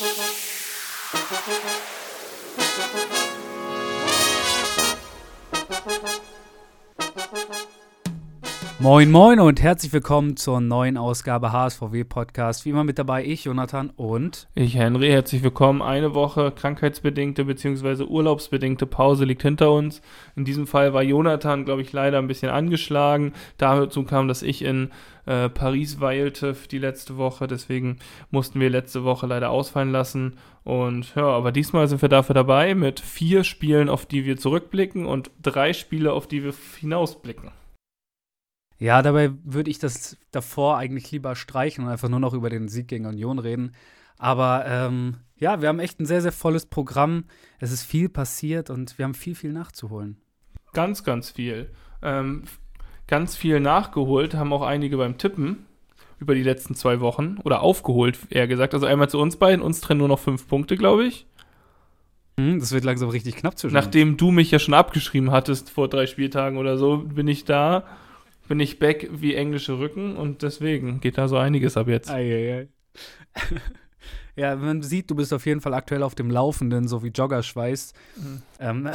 Thank you. Moin Moin und herzlich willkommen zur neuen Ausgabe HSVW Podcast. Wie immer mit dabei ich, Jonathan und ich, Henry. Herzlich willkommen. Eine Woche krankheitsbedingte bzw. urlaubsbedingte Pause liegt hinter uns. In diesem Fall war Jonathan, glaube ich, leider ein bisschen angeschlagen. Dazu kam, dass ich in äh, Paris weilte die letzte Woche. Deswegen mussten wir letzte Woche leider ausfallen lassen. Und ja, aber diesmal sind wir dafür dabei mit vier Spielen, auf die wir zurückblicken und drei Spiele, auf die wir hinausblicken. Ja, dabei würde ich das davor eigentlich lieber streichen und einfach nur noch über den Sieg gegen Union reden. Aber ähm, ja, wir haben echt ein sehr, sehr volles Programm. Es ist viel passiert und wir haben viel, viel nachzuholen. Ganz, ganz viel. Ähm, ganz viel nachgeholt, haben auch einige beim Tippen über die letzten zwei Wochen. Oder aufgeholt, eher gesagt. Also einmal zu uns beiden. Uns trennen nur noch fünf Punkte, glaube ich. Hm, das wird langsam richtig knapp zwischen Nachdem du mich ja schon abgeschrieben hattest vor drei Spieltagen oder so, bin ich da bin ich back wie englische Rücken und deswegen geht da so einiges ab jetzt. Ei, ei, ei. ja, man sieht, du bist auf jeden Fall aktuell auf dem Laufenden, so wie Joggerschweiß. Mhm. Ähm,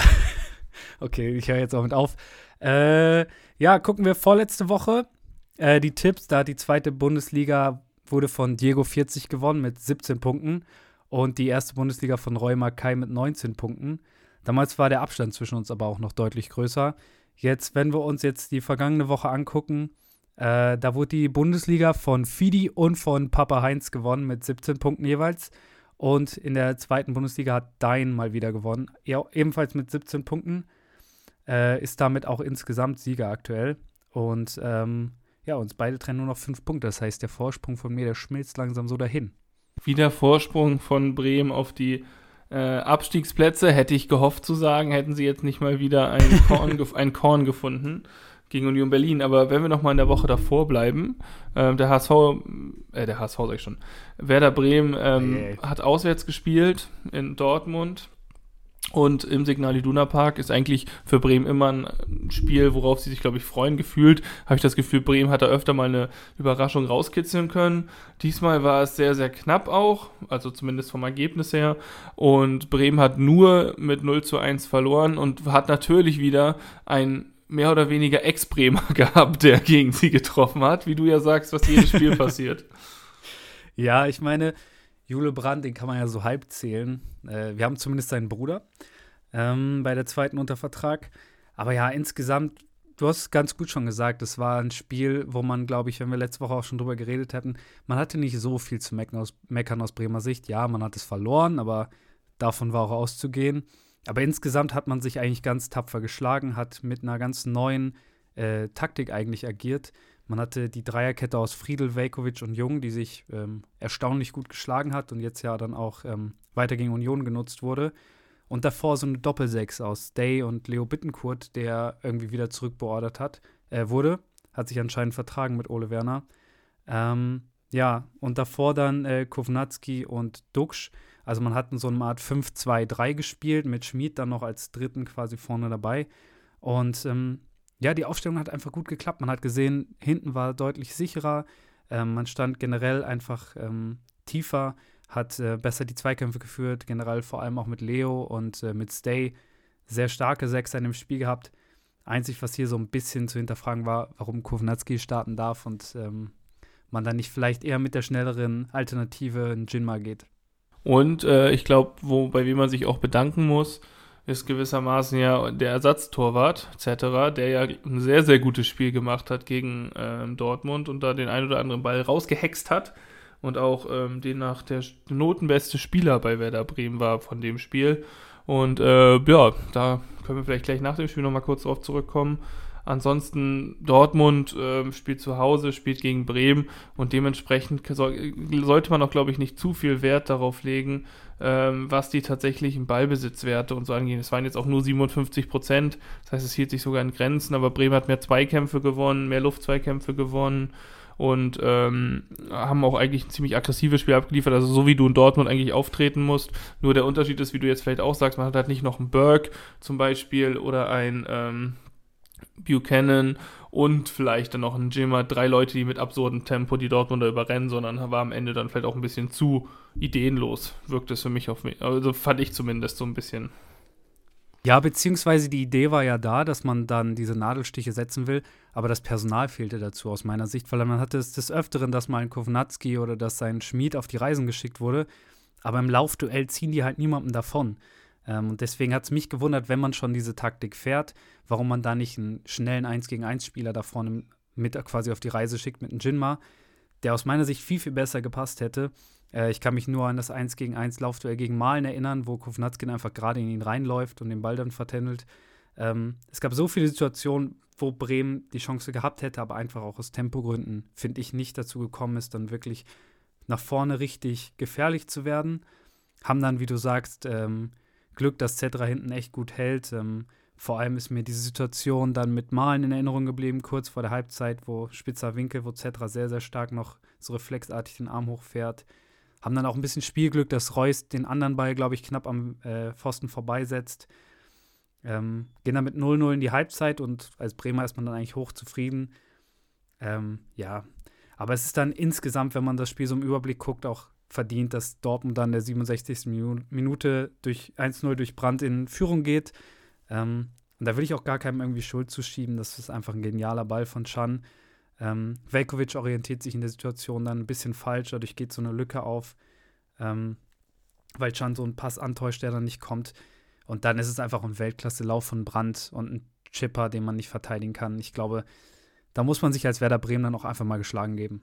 okay, ich höre jetzt auch mit auf. Äh, ja, gucken wir vorletzte Woche. Äh, die Tipps, da die zweite Bundesliga wurde von Diego 40 gewonnen mit 17 Punkten und die erste Bundesliga von Roy Mackay mit 19 Punkten. Damals war der Abstand zwischen uns aber auch noch deutlich größer. Jetzt, wenn wir uns jetzt die vergangene Woche angucken, äh, da wurde die Bundesliga von Fidi und von Papa Heinz gewonnen mit 17 Punkten jeweils. Und in der zweiten Bundesliga hat Dein mal wieder gewonnen, ja, ebenfalls mit 17 Punkten. Äh, ist damit auch insgesamt Sieger aktuell. Und ähm, ja, uns beide trennen nur noch fünf Punkte. Das heißt, der Vorsprung von mir, der schmilzt langsam so dahin. Wieder Vorsprung von Bremen auf die äh, Abstiegsplätze, hätte ich gehofft zu sagen, hätten sie jetzt nicht mal wieder ein Korn, ein Korn gefunden gegen Union Berlin. Aber wenn wir noch mal in der Woche davor bleiben, äh, der HSV, äh, der HSV sag ich schon, Werder Bremen ähm, hey. hat auswärts gespielt in Dortmund und im Signal Iduna Park ist eigentlich für Bremen immer ein Spiel, worauf sie sich, glaube ich, freuen. Gefühlt habe ich das Gefühl, Bremen hat da öfter mal eine Überraschung rauskitzeln können. Diesmal war es sehr, sehr knapp auch, also zumindest vom Ergebnis her. Und Bremen hat nur mit 0 zu 1 verloren und hat natürlich wieder ein mehr oder weniger Ex-Bremer gehabt, der gegen sie getroffen hat, wie du ja sagst, was jedes Spiel passiert. Ja, ich meine, Jule Brandt, den kann man ja so halb zählen. Äh, wir haben zumindest seinen Bruder ähm, bei der zweiten Untervertrag. Aber ja, insgesamt, du hast ganz gut schon gesagt, es war ein Spiel, wo man, glaube ich, wenn wir letzte Woche auch schon drüber geredet hätten, man hatte nicht so viel zu meckern aus, meckern aus Bremer Sicht. Ja, man hat es verloren, aber davon war auch auszugehen. Aber insgesamt hat man sich eigentlich ganz tapfer geschlagen, hat mit einer ganz neuen äh, Taktik eigentlich agiert. Man hatte die Dreierkette aus Friedel, Velkovic und Jung, die sich ähm, erstaunlich gut geschlagen hat und jetzt ja dann auch ähm, weiter gegen Union genutzt wurde. Und davor so eine Doppelsechs aus Day und Leo Bittenkurt, der irgendwie wieder zurückbeordert hat, äh, wurde. Hat sich anscheinend vertragen mit Ole Werner. Ähm, ja, und davor dann äh, Kovnatski und Duxch. Also man hat in so einer Art 5-2-3 gespielt, mit Schmid dann noch als dritten quasi vorne dabei. Und ähm, ja, die Aufstellung hat einfach gut geklappt. Man hat gesehen, hinten war deutlich sicherer. Ähm, man stand generell einfach ähm, tiefer, hat äh, besser die Zweikämpfe geführt, generell vor allem auch mit Leo und äh, mit Stay. Sehr starke Sechser in dem Spiel gehabt. Einzig, was hier so ein bisschen zu hinterfragen war, warum Kovnatski starten darf und ähm, man dann nicht vielleicht eher mit der schnelleren Alternative in Jinma geht. Und äh, ich glaube, bei wem man sich auch bedanken muss, ist gewissermaßen ja der Ersatztorwart etc., der ja ein sehr, sehr gutes Spiel gemacht hat gegen ähm, Dortmund und da den ein oder anderen Ball rausgehext hat und auch ähm, demnach der notenbeste Spieler bei Werder Bremen war von dem Spiel. Und äh, ja, da können wir vielleicht gleich nach dem Spiel nochmal kurz drauf zurückkommen. Ansonsten Dortmund äh, spielt zu Hause, spielt gegen Bremen und dementsprechend sollte man auch, glaube ich, nicht zu viel Wert darauf legen, ähm, was die tatsächlichen Ballbesitzwerte und so angehen. Es waren jetzt auch nur 57 Prozent, das heißt, es hielt sich sogar in Grenzen, aber Bremen hat mehr Zweikämpfe gewonnen, mehr Luftzweikämpfe gewonnen und ähm, haben auch eigentlich ein ziemlich aggressives Spiel abgeliefert, also so wie du in Dortmund eigentlich auftreten musst. Nur der Unterschied ist, wie du jetzt vielleicht auch sagst, man hat halt nicht noch einen Burke zum Beispiel oder ein ähm, Buchanan und vielleicht dann noch ein Jimmer, drei Leute, die mit absurdem Tempo die Dortmunder überrennen, sondern war am Ende dann vielleicht auch ein bisschen zu ideenlos, wirkt es für mich auf mich. Also fand ich zumindest so ein bisschen. Ja, beziehungsweise die Idee war ja da, dass man dann diese Nadelstiche setzen will, aber das Personal fehlte dazu aus meiner Sicht, weil man hatte es des Öfteren, dass mal ein Kovnatski oder dass sein Schmied auf die Reisen geschickt wurde, aber im Laufduell ziehen die halt niemandem davon. Ähm, und deswegen hat es mich gewundert, wenn man schon diese Taktik fährt, warum man da nicht einen schnellen 1 gegen 1 Spieler da vorne mit quasi auf die Reise schickt mit einem Jinma, der aus meiner Sicht viel, viel besser gepasst hätte. Äh, ich kann mich nur an das 1 gegen 1 Laufduell gegen Malen erinnern, wo Kovnatskin einfach gerade in ihn reinläuft und den Ball dann vertändelt. Ähm, es gab so viele Situationen, wo Bremen die Chance gehabt hätte, aber einfach auch aus Tempogründen, finde ich, nicht dazu gekommen ist, dann wirklich nach vorne richtig gefährlich zu werden. Haben dann, wie du sagst, ähm, Glück, dass Zedra hinten echt gut hält. Ähm, vor allem ist mir diese Situation dann mit Malen in Erinnerung geblieben, kurz vor der Halbzeit, wo spitzer Winkel, wo Zedra sehr, sehr stark noch so reflexartig den Arm hochfährt. Haben dann auch ein bisschen Spielglück, dass Reus den anderen Ball, glaube ich, knapp am äh, Pfosten vorbeisetzt. Ähm, gehen dann mit 0-0 in die Halbzeit und als Bremer ist man dann eigentlich hochzufrieden. Ähm, ja, aber es ist dann insgesamt, wenn man das Spiel so im Überblick guckt, auch verdient, dass Dortmund dann der 67. Minute durch 1-0 durch Brand in Führung geht. Ähm, und da will ich auch gar keinem irgendwie Schuld zuschieben. Das ist einfach ein genialer Ball von Chan. Ähm, Velkovic orientiert sich in der Situation dann ein bisschen falsch, dadurch geht so eine Lücke auf, ähm, weil Chan so einen Pass antäuscht, der dann nicht kommt. Und dann ist es einfach ein Weltklasse-Lauf von Brand und ein Chipper, den man nicht verteidigen kann. Ich glaube, da muss man sich als Werder Bremen dann auch einfach mal geschlagen geben.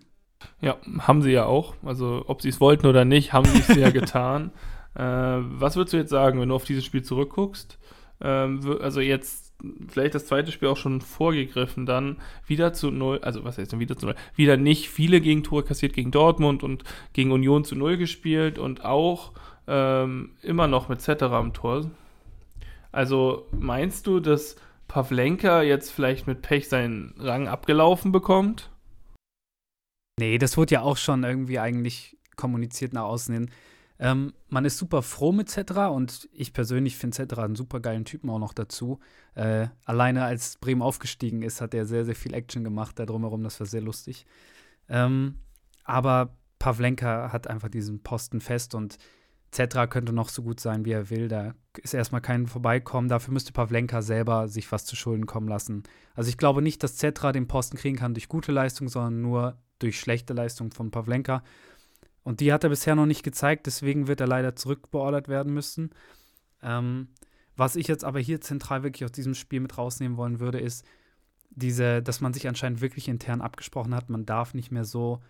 Ja, haben sie ja auch. Also, ob sie es wollten oder nicht, haben sie es ja getan. Äh, was würdest du jetzt sagen, wenn du auf dieses Spiel zurückguckst? Ähm, also, jetzt vielleicht das zweite Spiel auch schon vorgegriffen, dann wieder zu null, also was heißt denn wieder zu null? Wieder nicht viele Gegentore kassiert gegen Dortmund und gegen Union zu null gespielt und auch ähm, immer noch mit Cetera am Tor. Also meinst du, dass Pavlenka jetzt vielleicht mit Pech seinen Rang abgelaufen bekommt? Nee, das wurde ja auch schon irgendwie eigentlich kommuniziert nach außen hin. Ähm, man ist super froh mit Cetra und ich persönlich finde Cetra einen super geilen Typen auch noch dazu. Äh, alleine als Bremen aufgestiegen ist, hat er sehr, sehr viel Action gemacht da drumherum. Das war sehr lustig. Ähm, aber Pavlenka hat einfach diesen Posten fest und Cetra könnte noch so gut sein, wie er will. Da ist erstmal kein Vorbeikommen. Dafür müsste Pavlenka selber sich was zu Schulden kommen lassen. Also ich glaube nicht, dass Cetra den Posten kriegen kann durch gute Leistung, sondern nur durch schlechte Leistung von Pavlenka. Und die hat er bisher noch nicht gezeigt, deswegen wird er leider zurückbeordert werden müssen. Ähm, was ich jetzt aber hier zentral wirklich aus diesem Spiel mit rausnehmen wollen würde, ist diese, dass man sich anscheinend wirklich intern abgesprochen hat, man darf nicht mehr so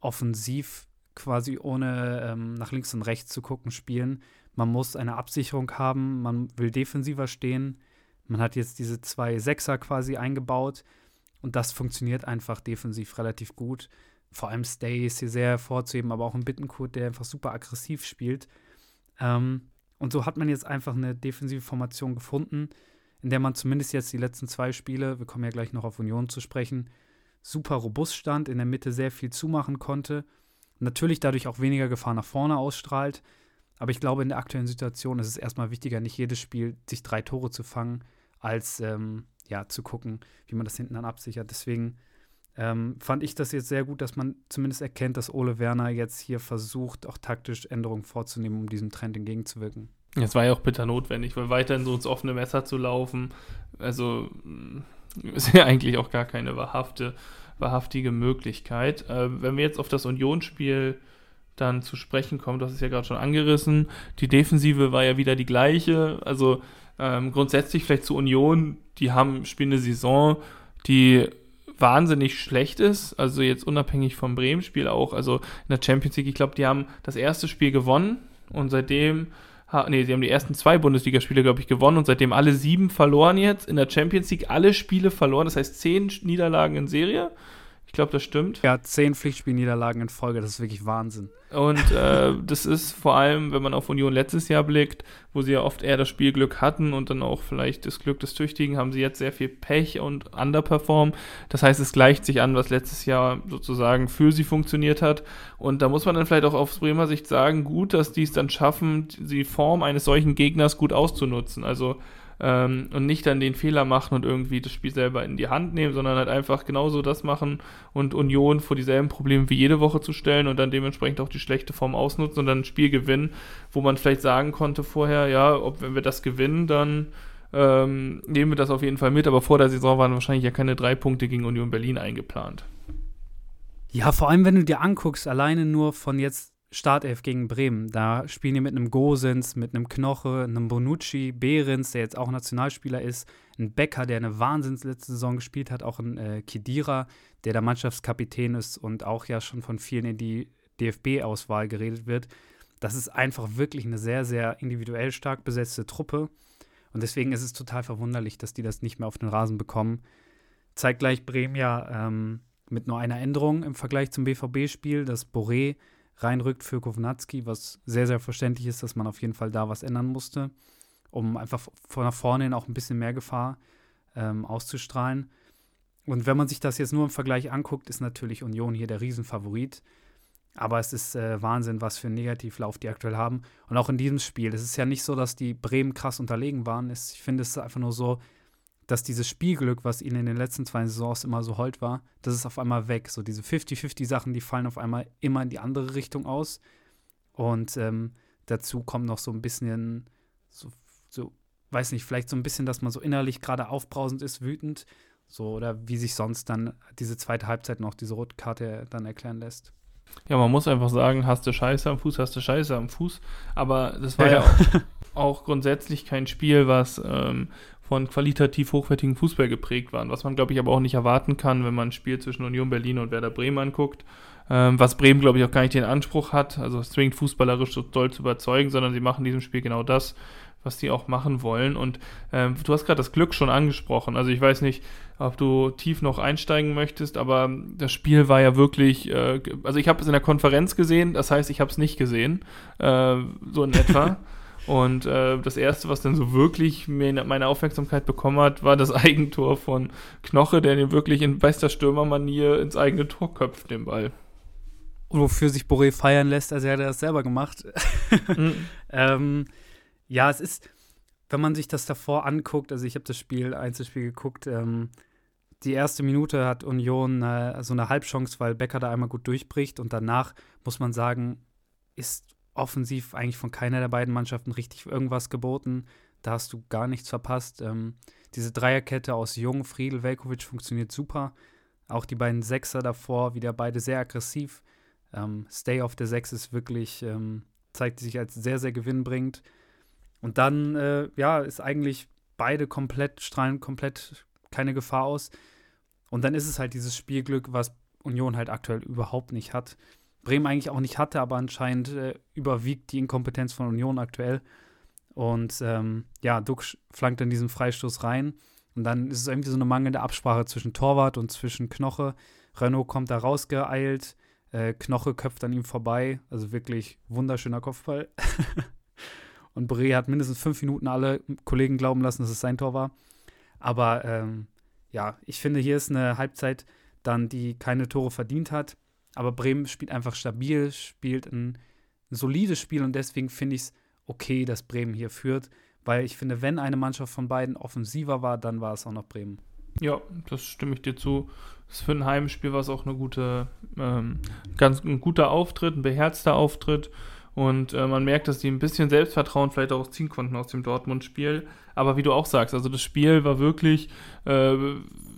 offensiv quasi ohne ähm, nach links und rechts zu gucken spielen. Man muss eine Absicherung haben, man will defensiver stehen. Man hat jetzt diese zwei Sechser quasi eingebaut. Und das funktioniert einfach defensiv relativ gut. Vor allem Stay ist hier sehr hervorzuheben, aber auch ein Bittenkurt, der einfach super aggressiv spielt. Ähm, und so hat man jetzt einfach eine defensive Formation gefunden, in der man zumindest jetzt die letzten zwei Spiele, wir kommen ja gleich noch auf Union zu sprechen, super robust stand, in der Mitte sehr viel zumachen konnte. Natürlich dadurch auch weniger Gefahr nach vorne ausstrahlt. Aber ich glaube, in der aktuellen Situation ist es erstmal wichtiger, nicht jedes Spiel sich drei Tore zu fangen, als ähm, ja, zu gucken, wie man das hinten dann absichert. Deswegen ähm, fand ich das jetzt sehr gut, dass man zumindest erkennt, dass Ole Werner jetzt hier versucht, auch taktisch Änderungen vorzunehmen, um diesem Trend entgegenzuwirken. Es war ja auch bitter notwendig, weil weiterhin so ins offene Messer zu laufen, also mm, ist ja eigentlich auch gar keine wahrhafte, wahrhaftige Möglichkeit. Äh, wenn wir jetzt auf das Unionsspiel dann zu sprechen kommen, hast es ja gerade schon angerissen, die Defensive war ja wieder die gleiche, also ähm, grundsätzlich vielleicht zur Union, die haben, spielen eine Saison, die wahnsinnig schlecht ist, also jetzt unabhängig vom Bremen-Spiel auch, also in der Champions League, ich glaube, die haben das erste Spiel gewonnen und seitdem, nee, sie haben die ersten zwei Bundesligaspiele, glaube ich, gewonnen und seitdem alle sieben verloren jetzt, in der Champions League alle Spiele verloren, das heißt zehn Niederlagen in Serie ich glaube, das stimmt. Ja, zehn Pflichtspielniederlagen in Folge, das ist wirklich Wahnsinn. Und äh, das ist vor allem, wenn man auf Union letztes Jahr blickt, wo sie ja oft eher das Spielglück hatten und dann auch vielleicht das Glück des Tüchtigen, haben sie jetzt sehr viel Pech und underperform. Das heißt, es gleicht sich an, was letztes Jahr sozusagen für sie funktioniert hat. Und da muss man dann vielleicht auch aus Bremer Sicht sagen, gut, dass die es dann schaffen, die Form eines solchen Gegners gut auszunutzen. Also ähm, und nicht dann den Fehler machen und irgendwie das Spiel selber in die Hand nehmen, sondern halt einfach genauso das machen und Union vor dieselben Probleme wie jede Woche zu stellen und dann dementsprechend auch die schlechte Form ausnutzen und dann ein Spiel gewinnen, wo man vielleicht sagen konnte vorher, ja, ob wenn wir das gewinnen, dann ähm, nehmen wir das auf jeden Fall mit, aber vor der Saison waren wahrscheinlich ja keine drei Punkte gegen Union Berlin eingeplant. Ja, vor allem, wenn du dir anguckst, alleine nur von jetzt Startelf gegen Bremen. Da spielen die mit einem Gosens, mit einem Knoche, einem Bonucci, Behrens, der jetzt auch Nationalspieler ist, ein Becker, der eine Wahnsinns letzte Saison gespielt hat, auch ein äh, Kidira, der der Mannschaftskapitän ist und auch ja schon von vielen in die DFB-Auswahl geredet wird. Das ist einfach wirklich eine sehr, sehr individuell stark besetzte Truppe. Und deswegen ist es total verwunderlich, dass die das nicht mehr auf den Rasen bekommen. Zeigt gleich Bremen ja ähm, mit nur einer Änderung im Vergleich zum BVB-Spiel, dass Boré reinrückt für Kovnatski, was sehr, sehr verständlich ist, dass man auf jeden Fall da was ändern musste, um einfach von nach vorne hin auch ein bisschen mehr Gefahr ähm, auszustrahlen. Und wenn man sich das jetzt nur im Vergleich anguckt, ist natürlich Union hier der Riesenfavorit. Aber es ist äh, Wahnsinn, was für einen Negativlauf die aktuell haben. Und auch in diesem Spiel. Es ist ja nicht so, dass die Bremen krass unterlegen waren. Ich finde es einfach nur so, dass dieses Spielglück, was ihnen in den letzten zwei Saisons immer so hold war, das ist auf einmal weg. So diese 50-50-Sachen, die fallen auf einmal immer in die andere Richtung aus. Und ähm, dazu kommt noch so ein bisschen, so, so, weiß nicht, vielleicht so ein bisschen, dass man so innerlich gerade aufbrausend ist, wütend. So, oder wie sich sonst dann diese zweite Halbzeit noch diese Rotkarte dann erklären lässt. Ja, man muss einfach sagen, hast du Scheiße am Fuß, hast du Scheiße am Fuß. Aber das war ja, ja auch, auch, grundsätzlich kein Spiel, was ähm, von qualitativ hochwertigen Fußball geprägt waren, was man, glaube ich, aber auch nicht erwarten kann, wenn man ein Spiel zwischen Union Berlin und Werder Bremen anguckt. Ähm, was Bremen, glaube ich, auch gar nicht den Anspruch hat, also zwingend fußballerisch so doll zu überzeugen, sondern sie machen in diesem Spiel genau das, was die auch machen wollen. Und ähm, du hast gerade das Glück schon angesprochen. Also ich weiß nicht, ob du tief noch einsteigen möchtest, aber das Spiel war ja wirklich, äh, also ich habe es in der Konferenz gesehen, das heißt, ich habe es nicht gesehen, äh, so in etwa. Und äh, das erste, was dann so wirklich meine Aufmerksamkeit bekommen hat, war das Eigentor von Knoche, der den wirklich in bester Stürmermanier ins eigene Tor köpft, den Ball. Wofür sich Boré feiern lässt, also er hat das selber gemacht. mhm. ähm, ja, es ist, wenn man sich das davor anguckt, also ich habe das Spiel, Einzelspiel geguckt, ähm, die erste Minute hat Union äh, so eine Halbchance, weil Becker da einmal gut durchbricht und danach muss man sagen, ist offensiv eigentlich von keiner der beiden Mannschaften richtig irgendwas geboten. Da hast du gar nichts verpasst. Ähm, diese Dreierkette aus Jung, Friedel, Velkovic funktioniert super. Auch die beiden Sechser davor, wieder beide sehr aggressiv. Ähm, Stay auf der Sechs ist wirklich, ähm, zeigt sich als sehr, sehr gewinnbringend. Und dann, äh, ja, ist eigentlich beide komplett, strahlen komplett keine Gefahr aus. Und dann ist es halt dieses Spielglück, was Union halt aktuell überhaupt nicht hat. Bremen eigentlich auch nicht hatte, aber anscheinend äh, überwiegt die Inkompetenz von Union aktuell. Und ähm, ja, Duck flankt dann diesen Freistoß rein. Und dann ist es irgendwie so eine mangelnde Absprache zwischen Torwart und zwischen Knoche. Renault kommt da rausgeeilt. Äh, Knoche köpft an ihm vorbei. Also wirklich wunderschöner Kopfball. und Bre hat mindestens fünf Minuten alle Kollegen glauben lassen, dass es sein Tor war. Aber ähm, ja, ich finde, hier ist eine Halbzeit dann, die keine Tore verdient hat. Aber Bremen spielt einfach stabil, spielt ein, solides Spiel und deswegen finde ich es okay, dass Bremen hier führt, weil ich finde, wenn eine Mannschaft von beiden offensiver war, dann war es auch noch Bremen. Ja, das stimme ich dir zu. Für ein Heimspiel war es auch eine gute, ähm, ganz ein guter Auftritt, ein beherzter Auftritt. Und äh, man merkt, dass die ein bisschen Selbstvertrauen vielleicht auch ziehen konnten aus dem Dortmund-Spiel. Aber wie du auch sagst, also das Spiel war wirklich äh,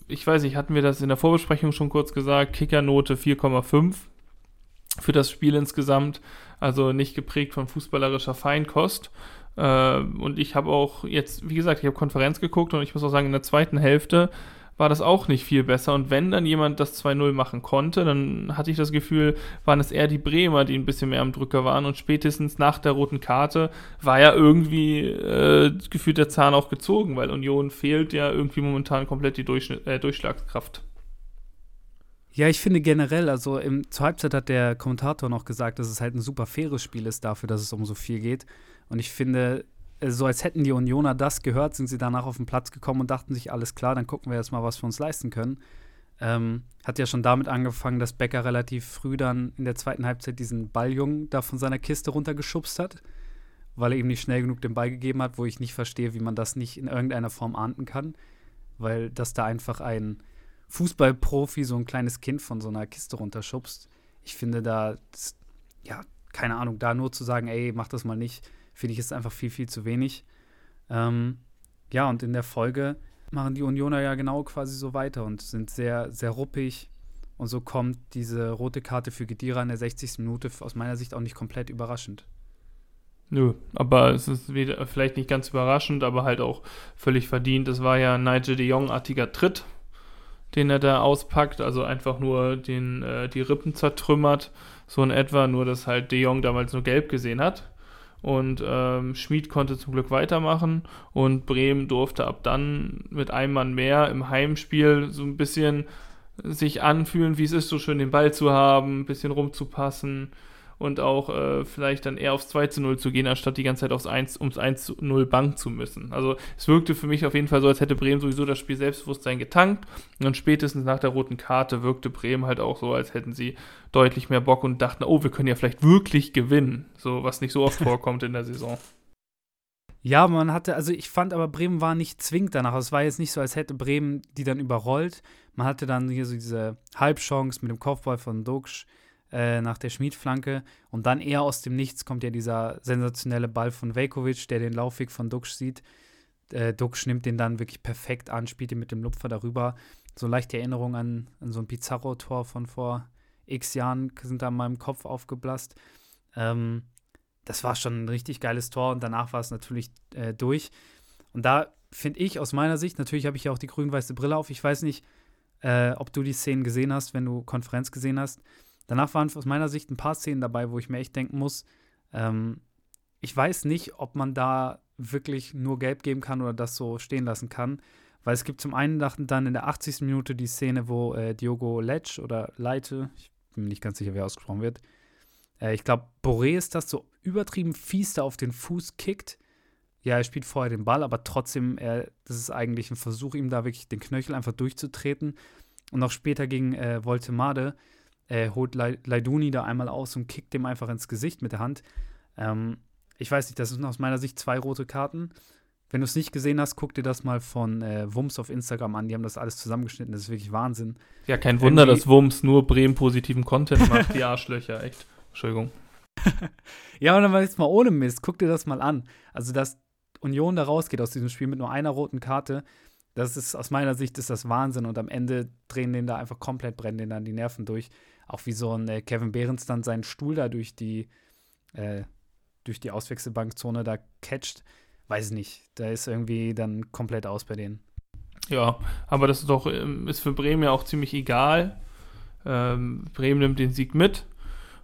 ich weiß nicht, hatten wir das in der Vorbesprechung schon kurz gesagt, Kickernote 4,5 für das Spiel insgesamt, also nicht geprägt von fußballerischer Feinkost. Äh, und ich habe auch jetzt, wie gesagt, ich habe Konferenz geguckt und ich muss auch sagen, in der zweiten Hälfte war das auch nicht viel besser. Und wenn dann jemand das 2-0 machen konnte, dann hatte ich das Gefühl, waren es eher die Bremer, die ein bisschen mehr am Drücker waren. Und spätestens nach der roten Karte war ja irgendwie äh, gefühlt der Zahn auch gezogen, weil Union fehlt ja irgendwie momentan komplett die Durchschnitt, äh, Durchschlagskraft. Ja, ich finde generell, also im, zur Halbzeit hat der Kommentator noch gesagt, dass es halt ein super faires Spiel ist dafür, dass es um so viel geht. Und ich finde, so als hätten die Unioner das gehört, sind sie danach auf den Platz gekommen und dachten sich, alles klar, dann gucken wir jetzt mal, was wir uns leisten können. Ähm, hat ja schon damit angefangen, dass Becker relativ früh dann in der zweiten Halbzeit diesen Balljungen da von seiner Kiste runtergeschubst hat. weil er ihm nicht schnell genug den Ball gegeben hat, wo ich nicht verstehe, wie man das nicht in irgendeiner Form ahnden kann, weil dass da einfach ein Fußballprofi so ein kleines Kind von so einer Kiste runterschubst. Ich finde da, ja, keine Ahnung, da nur zu sagen, ey, mach das mal nicht, finde ich ist einfach viel, viel zu wenig. Ähm, ja, und in der Folge machen die Unioner ja genau quasi so weiter und sind sehr, sehr ruppig. Und so kommt diese rote Karte für Gedira in der 60. Minute aus meiner Sicht auch nicht komplett überraschend. Nö, aber es ist wieder, vielleicht nicht ganz überraschend, aber halt auch völlig verdient. Es war ja Nigel de Jong-artiger Tritt, den er da auspackt, also einfach nur den, äh, die Rippen zertrümmert, so in etwa, nur dass halt de Jong damals nur gelb gesehen hat. Und ähm, Schmid konnte zum Glück weitermachen und Bremen durfte ab dann mit einem Mann mehr im Heimspiel so ein bisschen sich anfühlen, wie es ist, so schön den Ball zu haben, ein bisschen rumzupassen und auch äh, vielleicht dann eher aufs 2 zu 0 zu gehen, anstatt die ganze Zeit aufs 1, ums 1 zu 0 bank zu müssen. Also es wirkte für mich auf jeden Fall so, als hätte Bremen sowieso das Spiel Selbstbewusstsein getankt und dann spätestens nach der roten Karte wirkte Bremen halt auch so, als hätten sie deutlich mehr Bock und dachten, oh, wir können ja vielleicht wirklich gewinnen, so was nicht so oft vorkommt in der Saison. Ja, man hatte, also ich fand aber Bremen war nicht zwingend danach. Es war jetzt nicht so, als hätte Bremen die dann überrollt. Man hatte dann hier so diese Halbchance mit dem Kopfball von Duxch äh, nach der Schmiedflanke. Und dann eher aus dem Nichts kommt ja dieser sensationelle Ball von Velkovic, der den Laufweg von Dux sieht. Äh, Dux nimmt den dann wirklich perfekt an, spielt ihn mit dem Lupfer darüber. So leichte Erinnerung an, an so ein Pizarro-Tor von vor x Jahren sind da in meinem Kopf aufgeblasst. Ähm, das war schon ein richtig geiles Tor und danach war es natürlich äh, durch. Und da finde ich aus meiner Sicht, natürlich habe ich ja auch die grün-weiße Brille auf. Ich weiß nicht, äh, ob du die Szenen gesehen hast, wenn du Konferenz gesehen hast. Danach waren aus meiner Sicht ein paar Szenen dabei, wo ich mir echt denken muss, ähm, ich weiß nicht, ob man da wirklich nur gelb geben kann oder das so stehen lassen kann. Weil es gibt zum einen dann in der 80. Minute die Szene, wo äh, Diogo Letsch oder Leite, ich bin mir nicht ganz sicher, wer ausgesprochen wird, äh, ich glaube, Boré ist das so übertrieben fies da auf den Fuß kickt. Ja, er spielt vorher den Ball, aber trotzdem, er, das ist eigentlich ein Versuch, ihm da wirklich den Knöchel einfach durchzutreten. Und auch später gegen äh, Voltemade äh, holt Leiduni da einmal aus und kickt dem einfach ins Gesicht mit der Hand. Ähm, ich weiß nicht, das sind aus meiner Sicht zwei rote Karten. Wenn du es nicht gesehen hast, guck dir das mal von äh, Wums auf Instagram an. Die haben das alles zusammengeschnitten. Das ist wirklich Wahnsinn. Ja, kein Wunder, dass Wums nur Bremen-positiven Content macht. Die Arschlöcher, echt. Entschuldigung. ja, und dann jetzt mal ohne Mist. Guck dir das mal an. Also, dass Union da rausgeht aus diesem Spiel mit nur einer roten Karte, das ist aus meiner Sicht ist das Wahnsinn. Und am Ende drehen den da einfach komplett, brennen den dann die Nerven durch. Auch wie so ein äh, Kevin Behrens dann seinen Stuhl da durch die, äh, durch die Auswechselbankzone da catcht. Weiß ich nicht. Da ist irgendwie dann komplett aus bei denen. Ja, aber das ist doch, ähm, ist für Bremen ja auch ziemlich egal. Ähm, Bremen nimmt den Sieg mit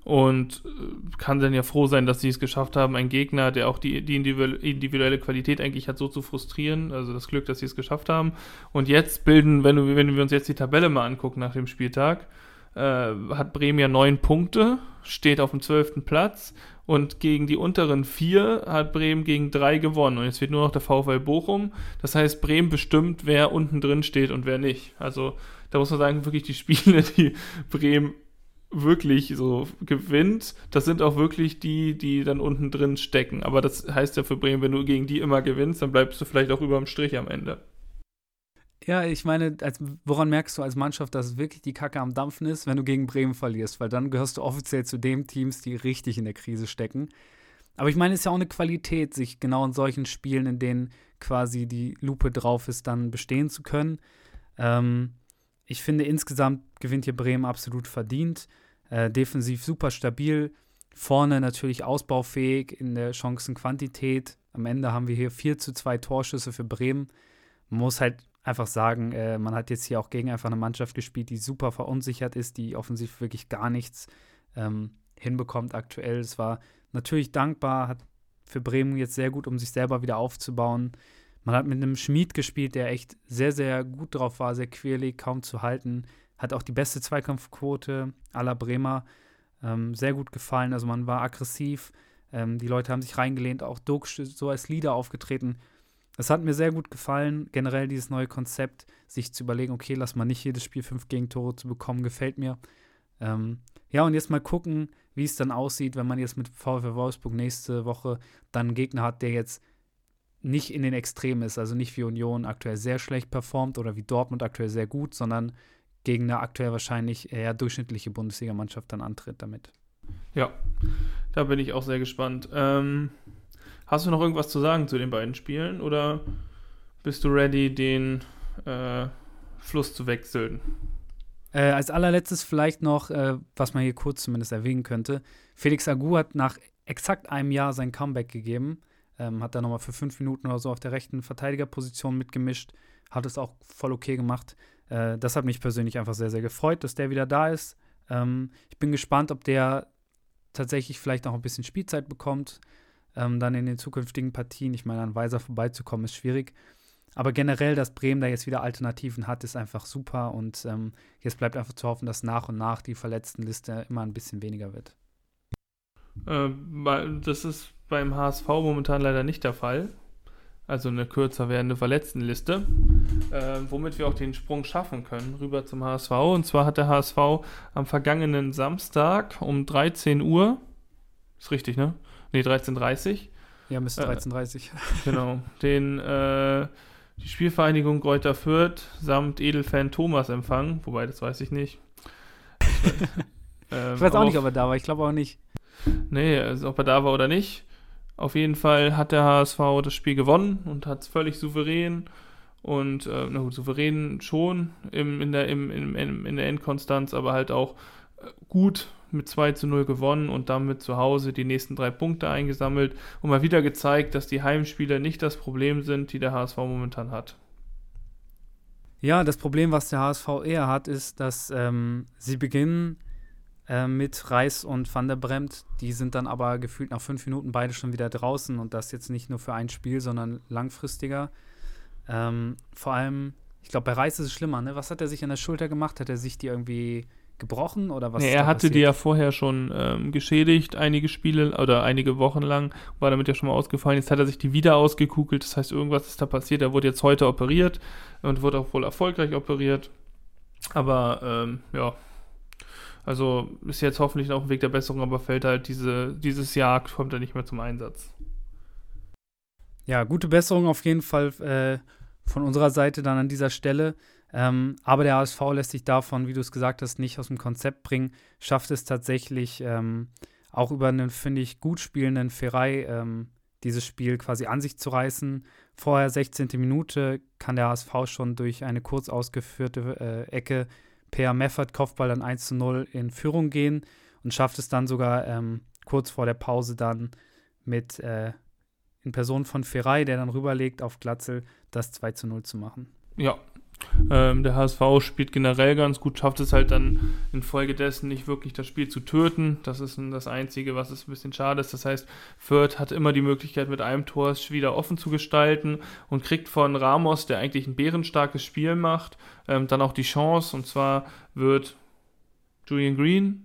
und äh, kann dann ja froh sein, dass sie es geschafft haben, einen Gegner, der auch die, die individuelle Qualität eigentlich hat, so zu frustrieren. Also das Glück, dass sie es geschafft haben. Und jetzt bilden, wenn, du, wenn wir uns jetzt die Tabelle mal angucken nach dem Spieltag, äh, hat Bremen ja neun Punkte, steht auf dem zwölften Platz und gegen die unteren vier hat Bremen gegen drei gewonnen. Und jetzt wird nur noch der VfL Bochum. Das heißt, Bremen bestimmt, wer unten drin steht und wer nicht. Also da muss man sagen, wirklich die Spiele, die Bremen wirklich so gewinnt, das sind auch wirklich die, die dann unten drin stecken. Aber das heißt ja für Bremen, wenn du gegen die immer gewinnst, dann bleibst du vielleicht auch über dem Strich am Ende. Ja, ich meine, als, woran merkst du als Mannschaft, dass wirklich die Kacke am Dampfen ist, wenn du gegen Bremen verlierst? Weil dann gehörst du offiziell zu den Teams, die richtig in der Krise stecken. Aber ich meine, es ist ja auch eine Qualität, sich genau in solchen Spielen, in denen quasi die Lupe drauf ist, dann bestehen zu können. Ähm, ich finde, insgesamt gewinnt hier Bremen absolut verdient. Äh, defensiv super stabil. Vorne natürlich ausbaufähig in der Chancenquantität. Am Ende haben wir hier 4 zu 2 Torschüsse für Bremen. Man muss halt einfach sagen, äh, man hat jetzt hier auch gegen einfach eine Mannschaft gespielt, die super verunsichert ist, die offensiv wirklich gar nichts ähm, hinbekommt aktuell. Es war natürlich dankbar, hat für Bremen jetzt sehr gut, um sich selber wieder aufzubauen. Man hat mit einem Schmied gespielt, der echt sehr, sehr gut drauf war, sehr quirlig, kaum zu halten. Hat auch die beste Zweikampfquote aller Bremer. Ähm, sehr gut gefallen. Also man war aggressiv. Ähm, die Leute haben sich reingelehnt. Auch Duck so als Leader aufgetreten. Es hat mir sehr gut gefallen, generell dieses neue Konzept, sich zu überlegen, okay, lass mal nicht jedes Spiel fünf Gegentore zu bekommen, gefällt mir. Ähm, Ja, und jetzt mal gucken, wie es dann aussieht, wenn man jetzt mit VfL Wolfsburg nächste Woche dann einen Gegner hat, der jetzt nicht in den Extremen ist, also nicht wie Union aktuell sehr schlecht performt oder wie Dortmund aktuell sehr gut, sondern gegen eine aktuell wahrscheinlich eher durchschnittliche Bundesligamannschaft dann antritt damit. Ja, da bin ich auch sehr gespannt. Ähm, hast du noch irgendwas zu sagen zu den beiden Spielen oder bist du ready, den äh, Fluss zu wechseln? Äh, als allerletztes vielleicht noch, äh, was man hier kurz zumindest erwähnen könnte. Felix Agu hat nach exakt einem Jahr sein Comeback gegeben. Ähm, hat da nochmal für fünf Minuten oder so auf der rechten Verteidigerposition mitgemischt. Hat es auch voll okay gemacht. Äh, das hat mich persönlich einfach sehr, sehr gefreut, dass der wieder da ist. Ähm, ich bin gespannt, ob der tatsächlich vielleicht noch ein bisschen Spielzeit bekommt. Ähm, dann in den zukünftigen Partien. Ich meine, an Weiser vorbeizukommen ist schwierig. Aber generell, dass Bremen da jetzt wieder Alternativen hat, ist einfach super. Und ähm, jetzt bleibt einfach zu hoffen, dass nach und nach die Verletztenliste immer ein bisschen weniger wird. Äh, das ist beim HSV momentan leider nicht der Fall. Also eine kürzer werdende Verletztenliste. Äh, womit wir auch den Sprung schaffen können rüber zum HSV. Und zwar hat der HSV am vergangenen Samstag um 13 Uhr, ist richtig, ne? Ne, 13.30 Uhr. Ja, müsste 13.30 Uhr. Äh, genau, den äh, die Spielvereinigung Kräuter Fürth samt Edelfan Thomas empfangen, wobei das weiß ich nicht. Ich weiß, ähm, ich weiß auch nicht, ob er da war, ich glaube auch nicht. Nee, also ob er da war oder nicht. Auf jeden Fall hat der HSV das Spiel gewonnen und hat es völlig souverän und, äh, na gut, souverän schon im, in, der, im, im, in der Endkonstanz, aber halt auch äh, gut mit 2 zu 0 gewonnen und damit zu Hause die nächsten drei Punkte eingesammelt und mal wieder gezeigt, dass die Heimspiele nicht das Problem sind, die der HSV momentan hat. Ja, das Problem, was der HSV eher hat, ist, dass ähm, sie beginnen äh, mit Reis und Van der Bremt. Die sind dann aber gefühlt nach fünf Minuten beide schon wieder draußen und das jetzt nicht nur für ein Spiel, sondern langfristiger. Ähm, vor allem, ich glaube, bei Reis ist es schlimmer, ne? Was hat er sich an der Schulter gemacht? Hat er sich die irgendwie gebrochen oder was? Nee, er hatte passiert? die ja vorher schon ähm, geschädigt, einige Spiele oder einige Wochen lang, war damit ja schon mal ausgefallen. Jetzt hat er sich die wieder ausgekugelt, das heißt, irgendwas ist da passiert. Er wurde jetzt heute operiert und wurde auch wohl erfolgreich operiert. Aber ähm, ja, also ist jetzt hoffentlich noch ein Weg der Besserung, aber fällt halt diese, dieses Jahr, kommt er nicht mehr zum Einsatz. Ja, gute Besserung auf jeden Fall äh, von unserer Seite dann an dieser Stelle. Ähm, aber der HSV lässt sich davon, wie du es gesagt hast, nicht aus dem Konzept bringen, schafft es tatsächlich ähm, auch über einen, finde ich, gut spielenden Ferrei ähm, dieses Spiel quasi an sich zu reißen. Vorher 16. Minute kann der HSV schon durch eine kurz ausgeführte äh, Ecke per Meffert Kopfball dann 1 zu 0 in Führung gehen und schafft es dann sogar ähm, kurz vor der Pause dann mit äh, in Person von Ferrei, der dann rüberlegt auf Glatzel, das 2 zu 0 zu machen. Ja, ähm, der HSV spielt generell ganz gut, schafft es halt dann infolgedessen nicht wirklich das Spiel zu töten. Das ist das Einzige, was es ein bisschen schade ist. Das heißt, Fürth hat immer die Möglichkeit, mit einem Tor es wieder offen zu gestalten und kriegt von Ramos, der eigentlich ein bärenstarkes Spiel macht, ähm, dann auch die Chance. Und zwar wird Julian Green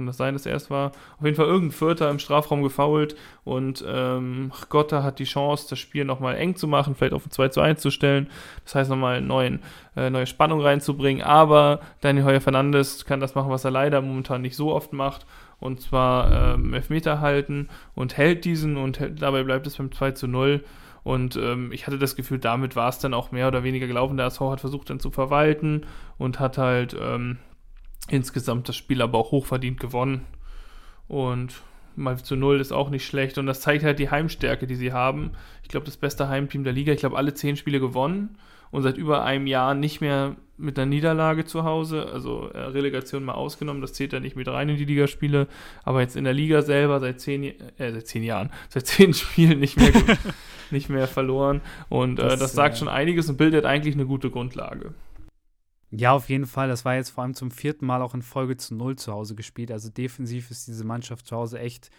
kann das sein, dass er es war? Auf jeden Fall irgendein Vierter im Strafraum gefoult und ähm, Gotta hat die Chance, das Spiel nochmal eng zu machen, vielleicht auf ein 2 zu 1 zu stellen. Das heißt, nochmal äh, neue Spannung reinzubringen. Aber Daniel Heuer Fernandes kann das machen, was er leider momentan nicht so oft macht. Und zwar ähm, Elfmeter halten und hält diesen und hält, dabei bleibt es beim 2 zu 0. Und ähm, ich hatte das Gefühl, damit war es dann auch mehr oder weniger gelaufen. Der SV hat versucht dann zu verwalten und hat halt ähm, insgesamt das Spiel aber auch hochverdient gewonnen. Und mal zu null ist auch nicht schlecht. Und das zeigt halt die Heimstärke, die sie haben. Ich glaube, das beste Heimteam der Liga. Ich glaube, alle zehn Spiele gewonnen und seit über einem Jahr nicht mehr mit einer Niederlage zu Hause. Also äh, Relegation mal ausgenommen, das zählt ja nicht mit rein in die Ligaspiele. Aber jetzt in der Liga selber seit zehn, äh, seit zehn Jahren, seit zehn Spielen nicht mehr, nicht mehr verloren. Und äh, das, das sagt äh, schon einiges und bildet eigentlich eine gute Grundlage. Ja, auf jeden Fall. Das war jetzt vor allem zum vierten Mal auch in Folge zu Null zu Hause gespielt. Also defensiv ist diese Mannschaft zu Hause echt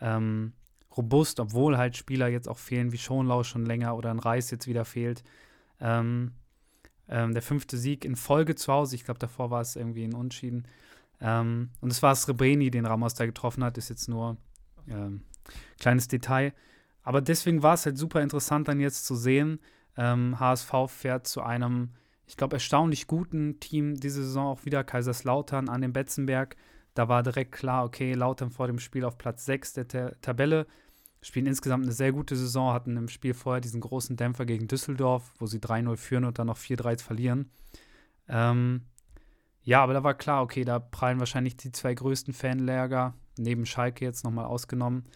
ähm, robust, obwohl halt Spieler jetzt auch fehlen, wie Schonlau schon länger oder ein Reis jetzt wieder fehlt. Ähm, ähm, der fünfte Sieg in Folge zu Hause. Ich glaube, davor war es irgendwie ein Unschieden. Ähm, und es war Srebreni, den Ramos da getroffen hat. Ist jetzt nur ähm, kleines Detail. Aber deswegen war es halt super interessant, dann jetzt zu sehen. HSV ähm, fährt zu einem ich glaube, erstaunlich guten Team diese Saison auch wieder Kaiserslautern an dem Betzenberg. Da war direkt klar, okay, Lautern vor dem Spiel auf Platz 6 der Ta Tabelle. Spielen insgesamt eine sehr gute Saison, hatten im Spiel vorher diesen großen Dämpfer gegen Düsseldorf, wo sie 3-0 führen und dann noch 4-3 verlieren. Ähm, ja, aber da war klar, okay, da prallen wahrscheinlich die zwei größten Fanlager, neben Schalke jetzt nochmal ausgenommen,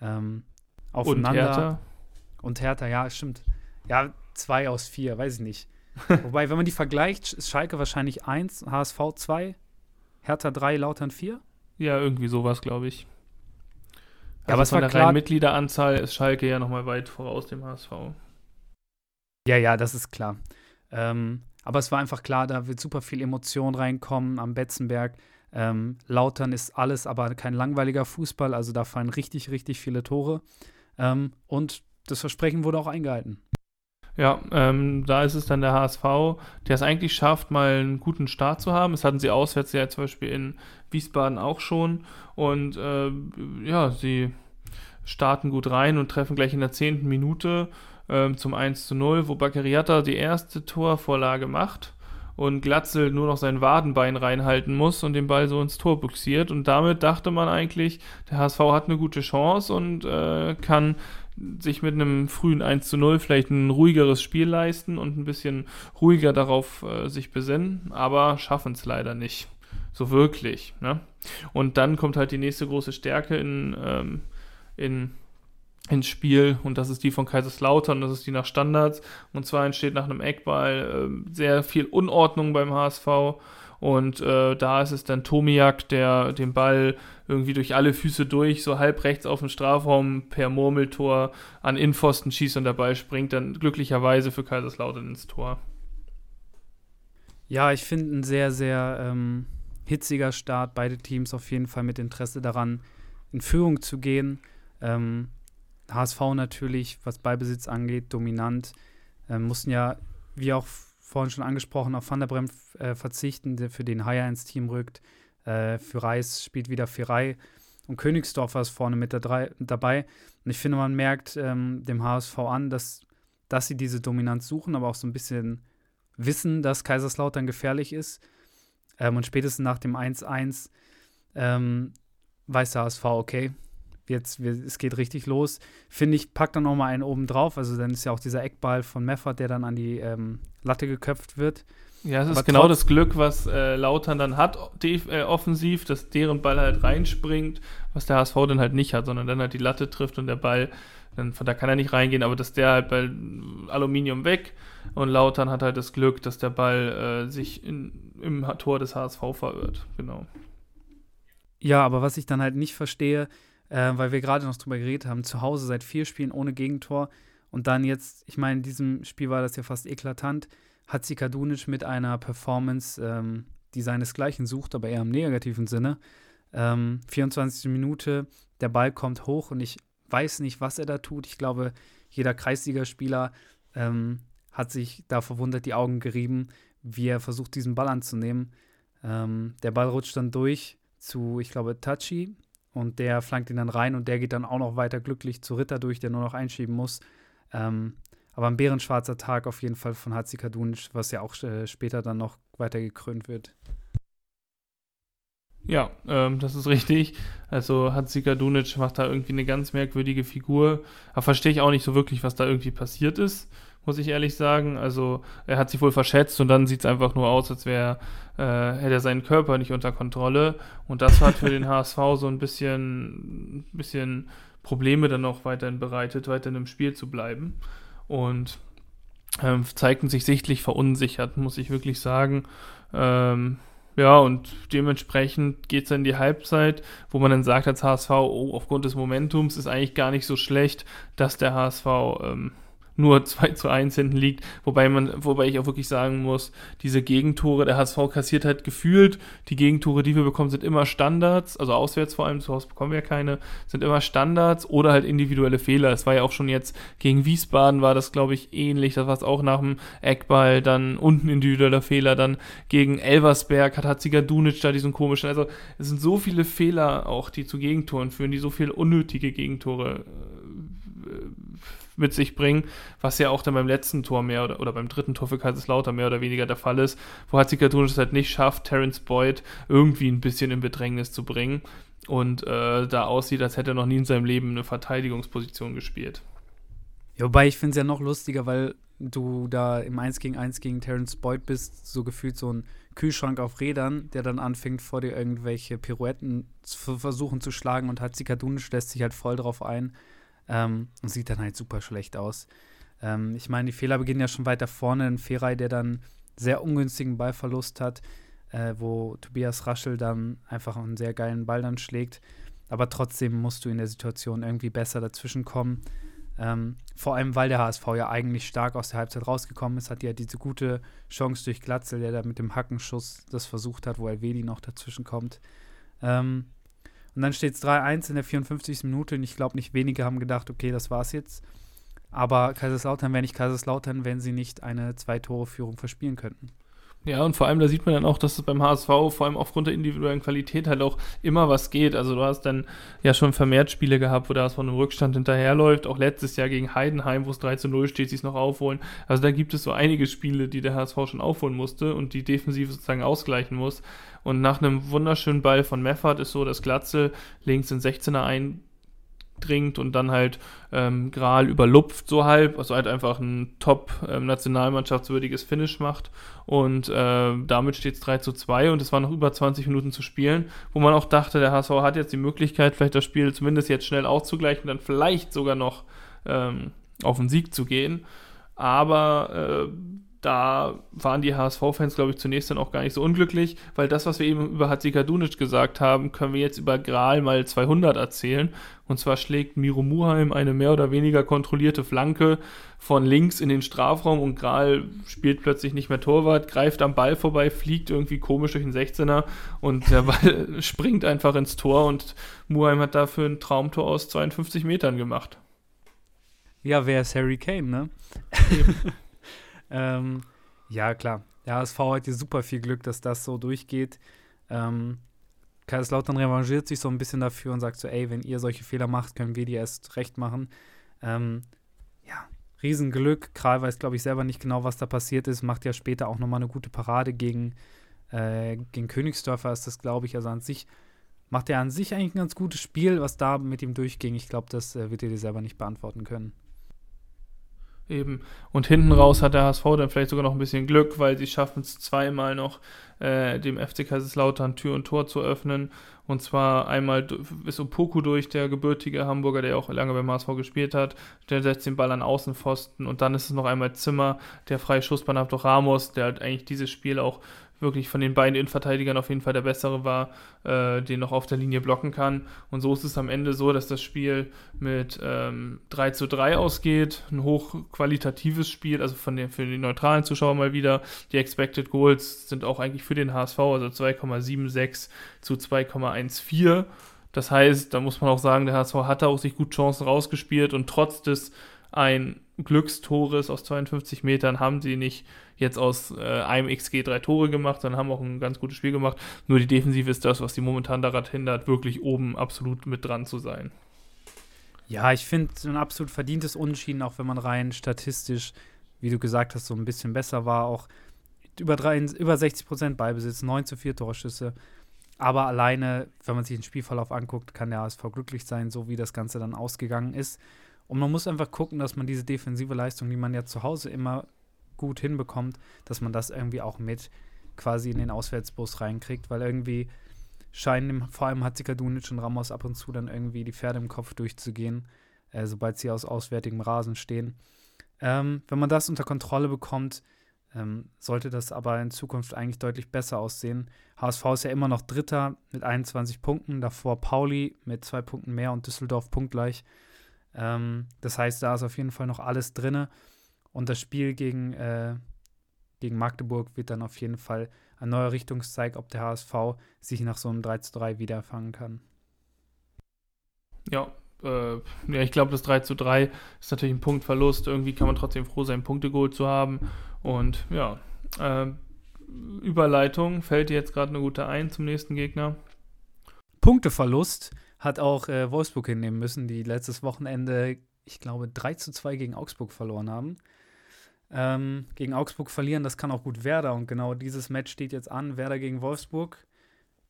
ähm, aufeinander. Und Hertha. Und Hertha, ja, stimmt. Ja, zwei aus vier, weiß ich nicht. Wobei, wenn man die vergleicht, ist Schalke wahrscheinlich 1, HSV 2, Hertha 3, Lautern 4. Ja, irgendwie sowas, glaube ich. Also aber es von war der klar, Mitgliederanzahl ist Schalke ja nochmal weit voraus dem HSV. Ja, ja, das ist klar. Ähm, aber es war einfach klar, da wird super viel Emotion reinkommen am Betzenberg. Ähm, Lautern ist alles, aber kein langweiliger Fußball, also da fallen richtig, richtig viele Tore. Ähm, und das Versprechen wurde auch eingehalten. Ja, ähm, da ist es dann der HSV, der es eigentlich schafft, mal einen guten Start zu haben. Das hatten sie auswärts ja zum Beispiel in Wiesbaden auch schon. Und äh, ja, sie starten gut rein und treffen gleich in der zehnten Minute ähm, zum 1 zu 0, wo Bakariata die erste Torvorlage macht und Glatzel nur noch sein Wadenbein reinhalten muss und den Ball so ins Tor buxiert. Und damit dachte man eigentlich, der HSV hat eine gute Chance und äh, kann sich mit einem frühen 1 zu 0 vielleicht ein ruhigeres Spiel leisten und ein bisschen ruhiger darauf äh, sich besinnen, aber schaffen es leider nicht. So wirklich. Ne? Und dann kommt halt die nächste große Stärke in, ähm, in ins Spiel und das ist die von Kaiserslautern, das ist die nach Standards und zwar entsteht nach einem Eckball äh, sehr viel Unordnung beim HSV und äh, da ist es dann Tomiak, der den Ball irgendwie durch alle Füße durch, so halb rechts auf dem Strafraum per Murmeltor an Innenpfosten schießt und Ball springt dann glücklicherweise für Kaiserslautern ins Tor. Ja, ich finde ein sehr, sehr ähm, hitziger Start. Beide Teams auf jeden Fall mit Interesse daran, in Führung zu gehen. Ähm, HSV natürlich, was Ballbesitz angeht, dominant. Ähm, mussten ja, wie auch vorhin schon angesprochen, auf Van der Bremt äh, verzichten, der für den Haier ins Team rückt. Äh, für Reis spielt wieder Ferrei und Königsdorfer ist vorne mit drei, dabei. Und ich finde, man merkt ähm, dem HSV an, dass, dass sie diese Dominanz suchen, aber auch so ein bisschen wissen, dass Kaiserslautern gefährlich ist. Ähm, und spätestens nach dem 1-1 ähm, weiß der HSV, okay, jetzt, wir, es geht richtig los. Finde ich, packt dann nochmal einen oben drauf. Also dann ist ja auch dieser Eckball von Meffert, der dann an die ähm, Latte geköpft wird. Ja, es ist genau das Glück, was äh, Lautern dann hat, die, äh, offensiv, dass deren Ball halt reinspringt, was der HSV dann halt nicht hat, sondern dann halt die Latte trifft und der Ball, dann, da kann er nicht reingehen, aber dass der halt bei Aluminium weg und Lautern hat halt das Glück, dass der Ball äh, sich in, im Tor des HSV verirrt. Genau. Ja, aber was ich dann halt nicht verstehe, äh, weil wir gerade noch drüber geredet haben, zu Hause seit vier Spielen ohne Gegentor und dann jetzt, ich meine, in diesem Spiel war das ja fast eklatant, hat sich Kadunic mit einer Performance, ähm, die seinesgleichen sucht, aber eher im negativen Sinne. Ähm, 24. Minute, der Ball kommt hoch und ich weiß nicht, was er da tut. Ich glaube, jeder Kreisligaspieler ähm, hat sich da verwundert die Augen gerieben, wie er versucht, diesen Ball anzunehmen. Ähm, der Ball rutscht dann durch zu, ich glaube, Tachi, und der flankt ihn dann rein und der geht dann auch noch weiter glücklich zu Ritter durch, der nur noch einschieben muss. Ähm, aber ein bärenschwarzer Tag auf jeden Fall von Hatzi Kadunic, was ja auch äh, später dann noch weiter gekrönt wird. Ja, ähm, das ist richtig. Also Hatzi Kadunic macht da irgendwie eine ganz merkwürdige Figur. Aber verstehe ich auch nicht so wirklich, was da irgendwie passiert ist muss ich ehrlich sagen. Also er hat sich wohl verschätzt und dann sieht es einfach nur aus, als wäre äh, hätte er seinen Körper nicht unter Kontrolle. Und das hat für den HSV so ein bisschen, bisschen Probleme dann noch weiterhin bereitet, weiterhin im Spiel zu bleiben. Und ähm, zeigten sich sichtlich verunsichert, muss ich wirklich sagen. Ähm, ja, und dementsprechend geht es dann in die Halbzeit, wo man dann sagt als HSV, oh, aufgrund des Momentums ist eigentlich gar nicht so schlecht, dass der HSV ähm, nur 2 zu 1 hinten liegt, wobei man, wobei ich auch wirklich sagen muss, diese Gegentore, der HSV kassiert halt gefühlt, die Gegentore, die wir bekommen, sind immer Standards, also auswärts vor allem, zu Hause bekommen wir keine, sind immer Standards oder halt individuelle Fehler. Es war ja auch schon jetzt gegen Wiesbaden war das, glaube ich, ähnlich, das war es auch nach dem Eckball, dann unten individueller Fehler, dann gegen Elversberg hat Hatziger Dunic da diesen komischen, also es sind so viele Fehler auch, die zu Gegentoren führen, die so viele unnötige Gegentore äh, mit sich bringen, was ja auch dann beim letzten Tor mehr oder, oder beim dritten Tor für Kaiserslautern mehr oder weniger der Fall ist, wo Hatzikatunic es halt nicht schafft, Terence Boyd irgendwie ein bisschen in Bedrängnis zu bringen und äh, da aussieht, als hätte er noch nie in seinem Leben eine Verteidigungsposition gespielt. Wobei ich finde es ja noch lustiger, weil du da im 1 gegen 1 gegen Terence Boyd bist, so gefühlt so ein Kühlschrank auf Rädern, der dann anfängt, vor dir irgendwelche Pirouetten zu versuchen zu schlagen und Hatzikadunic lässt sich halt voll drauf ein ähm, und sieht dann halt super schlecht aus. Ähm, ich meine, die Fehler beginnen ja schon weiter vorne. Ein Ferai, der dann sehr ungünstigen Ballverlust hat, äh, wo Tobias Raschel dann einfach einen sehr geilen Ball dann schlägt. Aber trotzdem musst du in der Situation irgendwie besser dazwischen kommen. Ähm, vor allem, weil der HSV ja eigentlich stark aus der Halbzeit rausgekommen ist, hat ja diese gute Chance durch Glatzel, der da mit dem Hackenschuss das versucht hat, wo Elvedi noch dazwischen kommt. Ähm, und dann steht es 3-1 in der 54. Minute und ich glaube, nicht wenige haben gedacht, okay, das war's jetzt. Aber Kaiserslautern wäre nicht Kaiserslautern, wenn sie nicht eine Zwei-Tore-Führung verspielen könnten. Ja, und vor allem, da sieht man dann auch, dass es beim HSV vor allem aufgrund der individuellen Qualität halt auch immer was geht. Also du hast dann ja schon vermehrt Spiele gehabt, wo der HSV einem Rückstand hinterherläuft. Auch letztes Jahr gegen Heidenheim, wo es 3 zu 0 steht, sie es noch aufholen. Also da gibt es so einige Spiele, die der HSV schon aufholen musste und die Defensive sozusagen ausgleichen muss. Und nach einem wunderschönen Ball von Meffert ist so, dass Glatze links in 16er ein dringt und dann halt ähm, Gral überlupft so halb, also halt einfach ein top-nationalmannschaftswürdiges ähm, Finish macht. Und äh, damit steht es 3 zu 2 und es waren noch über 20 Minuten zu spielen, wo man auch dachte, der HSV hat jetzt die Möglichkeit, vielleicht das Spiel zumindest jetzt schnell auszugleichen und dann vielleicht sogar noch ähm, auf den Sieg zu gehen, aber äh, da waren die HSV-Fans, glaube ich, zunächst dann auch gar nicht so unglücklich, weil das, was wir eben über Hatzika Dunic gesagt haben, können wir jetzt über Gral mal 200 erzählen. Und zwar schlägt Miro Muheim eine mehr oder weniger kontrollierte Flanke von links in den Strafraum und Gral spielt plötzlich nicht mehr Torwart, greift am Ball vorbei, fliegt irgendwie komisch durch den 16er und der Ball springt einfach ins Tor und Muheim hat dafür ein Traumtor aus 52 Metern gemacht. Ja, wer ist Harry Kane, ne? Ähm, ja, klar. Der HSV hat hier super viel Glück, dass das so durchgeht. Ähm, Kaiserslautern revanchiert sich so ein bisschen dafür und sagt so, ey, wenn ihr solche Fehler macht, können wir die erst recht machen. Ähm, ja, Riesenglück. Kral weiß, glaube ich, selber nicht genau, was da passiert ist. Macht ja später auch nochmal eine gute Parade gegen, äh, gegen Königsdörfer, ist das, glaube ich. Also an sich macht er an sich eigentlich ein ganz gutes Spiel, was da mit ihm durchging. Ich glaube, das äh, wird ihr dir selber nicht beantworten können. Eben. Und hinten raus hat der HSV dann vielleicht sogar noch ein bisschen Glück, weil sie schaffen es zweimal noch, äh, dem FC Kaiserslautern Tür und Tor zu öffnen. Und zwar einmal ist Opoku durch, der gebürtige Hamburger, der auch lange beim HSV gespielt hat. Der setzt den Ball an Außenpfosten. Und dann ist es noch einmal Zimmer, der freie Schuss bei Ramos, der halt eigentlich dieses Spiel auch wirklich von den beiden Innenverteidigern auf jeden Fall der bessere war, äh, den noch auf der Linie blocken kann. Und so ist es am Ende so, dass das Spiel mit ähm, 3 zu 3 ausgeht. Ein hochqualitatives Spiel, also von den, für die neutralen Zuschauer mal wieder. Die Expected Goals sind auch eigentlich für den HSV, also 2,76 zu 2,14. Das heißt, da muss man auch sagen, der HSV hatte auch sich gut Chancen rausgespielt und trotz des ein Glückstores aus 52 Metern haben sie nicht jetzt aus äh, einem XG drei Tore gemacht, sondern haben auch ein ganz gutes Spiel gemacht. Nur die Defensive ist das, was sie momentan daran hindert, wirklich oben absolut mit dran zu sein. Ja, ich finde ein absolut verdientes Unentschieden, auch wenn man rein statistisch, wie du gesagt hast, so ein bisschen besser war. Auch über, drei, über 60 Prozent Beibesitz, 9 zu 4 Torschüsse. Aber alleine, wenn man sich den Spielverlauf anguckt, kann der ASV glücklich sein, so wie das Ganze dann ausgegangen ist. Und man muss einfach gucken, dass man diese defensive Leistung, die man ja zu Hause immer gut hinbekommt, dass man das irgendwie auch mit quasi in den Auswärtsbus reinkriegt, weil irgendwie scheinen vor allem Hatzikadunic und Ramos ab und zu dann irgendwie die Pferde im Kopf durchzugehen, äh, sobald sie aus auswärtigem Rasen stehen. Ähm, wenn man das unter Kontrolle bekommt, ähm, sollte das aber in Zukunft eigentlich deutlich besser aussehen. HSV ist ja immer noch Dritter mit 21 Punkten, davor Pauli mit zwei Punkten mehr und Düsseldorf punktgleich. Ähm, das heißt, da ist auf jeden Fall noch alles drin. Und das Spiel gegen, äh, gegen Magdeburg wird dann auf jeden Fall ein neuer Richtungszeig, ob der HSV sich nach so einem 3 zu 3 wiederfangen kann. Ja, äh, ja ich glaube, das 3 zu 3 ist natürlich ein Punktverlust. Irgendwie kann man trotzdem froh sein, Punkte geholt zu haben. Und ja, äh, Überleitung fällt dir jetzt gerade eine gute ein zum nächsten Gegner. Punkteverlust hat auch äh, Wolfsburg hinnehmen müssen, die letztes Wochenende ich glaube, 3 zu 2 gegen Augsburg verloren haben. Ähm, gegen Augsburg verlieren, das kann auch gut Werder. Und genau dieses Match steht jetzt an. Werder gegen Wolfsburg.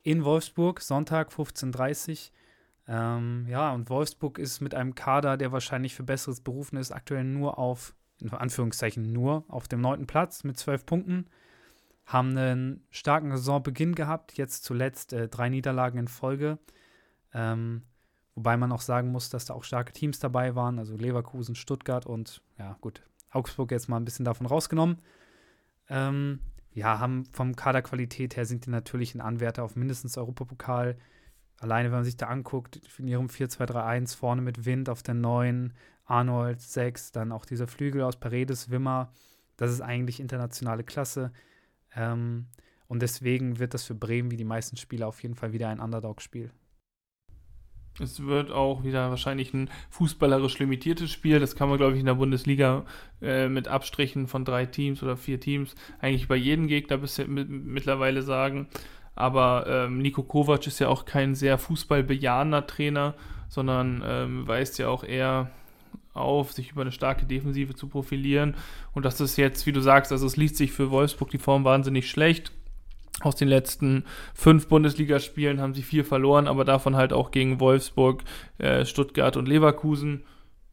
In Wolfsburg, Sonntag 15.30 Uhr. Ähm, ja, und Wolfsburg ist mit einem Kader, der wahrscheinlich für Besseres berufen ist, aktuell nur auf, in Anführungszeichen nur, auf dem neunten Platz mit zwölf Punkten. Haben einen starken Saisonbeginn gehabt, jetzt zuletzt äh, drei Niederlagen in Folge. Ähm, wobei man auch sagen muss, dass da auch starke Teams dabei waren, also Leverkusen, Stuttgart und ja, gut, Augsburg jetzt mal ein bisschen davon rausgenommen. Ähm, ja, haben vom Kaderqualität her sind die natürlich ein Anwärter auf mindestens Europapokal. Alleine, wenn man sich da anguckt, in ihrem 4-2-3-1 vorne mit Wind auf der 9, Arnold 6, dann auch dieser Flügel aus Paredes, Wimmer. Das ist eigentlich internationale Klasse. Ähm, und deswegen wird das für Bremen wie die meisten Spiele auf jeden Fall wieder ein Underdog-Spiel. Es wird auch wieder wahrscheinlich ein fußballerisch limitiertes Spiel. Das kann man, glaube ich, in der Bundesliga äh, mit Abstrichen von drei Teams oder vier Teams eigentlich bei jedem Gegner bisher mittlerweile sagen. Aber ähm, Nico Kovac ist ja auch kein sehr fußballbejahender Trainer, sondern ähm, weist ja auch eher auf, sich über eine starke Defensive zu profilieren. Und das ist jetzt, wie du sagst, also es liest sich für Wolfsburg die Form wahnsinnig schlecht. Aus den letzten fünf Bundesligaspielen haben sie vier verloren, aber davon halt auch gegen Wolfsburg, äh, Stuttgart und Leverkusen.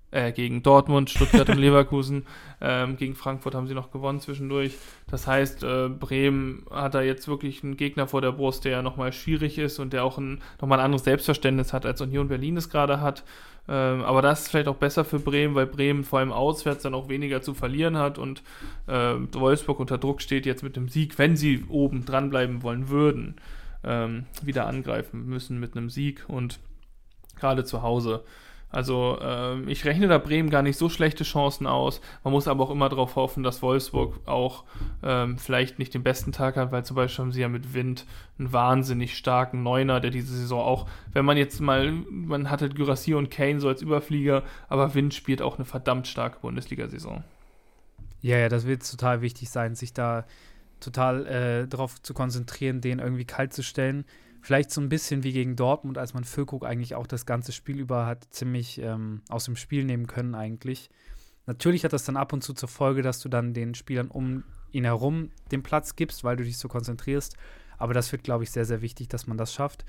Äh, gegen Dortmund, Stuttgart und Leverkusen. Ähm, gegen Frankfurt haben sie noch gewonnen zwischendurch. Das heißt, äh, Bremen hat da jetzt wirklich einen Gegner vor der Brust, der ja nochmal schwierig ist und der auch ein, nochmal ein anderes Selbstverständnis hat, als Union Berlin es gerade hat. Ähm, aber das ist vielleicht auch besser für Bremen, weil Bremen vor allem auswärts dann auch weniger zu verlieren hat und äh, Wolfsburg unter Druck steht jetzt mit dem Sieg, wenn sie oben dranbleiben wollen würden, ähm, wieder angreifen müssen mit einem Sieg und gerade zu Hause also ähm, ich rechne da Bremen gar nicht so schlechte Chancen aus. Man muss aber auch immer darauf hoffen, dass Wolfsburg auch ähm, vielleicht nicht den besten Tag hat, weil zum Beispiel haben sie ja mit Wind einen wahnsinnig starken Neuner, der diese Saison auch, wenn man jetzt mal, man hatte Gyrassi und Kane so als Überflieger, aber Wind spielt auch eine verdammt starke Bundesliga-Saison. Ja, ja, das wird total wichtig sein, sich da total äh, darauf zu konzentrieren, den irgendwie kalt zu stellen. Vielleicht so ein bisschen wie gegen Dortmund, als man Füllkrug eigentlich auch das ganze Spiel über hat ziemlich ähm, aus dem Spiel nehmen können eigentlich. Natürlich hat das dann ab und zu zur Folge, dass du dann den Spielern um ihn herum den Platz gibst, weil du dich so konzentrierst. Aber das wird, glaube ich, sehr, sehr wichtig, dass man das schafft.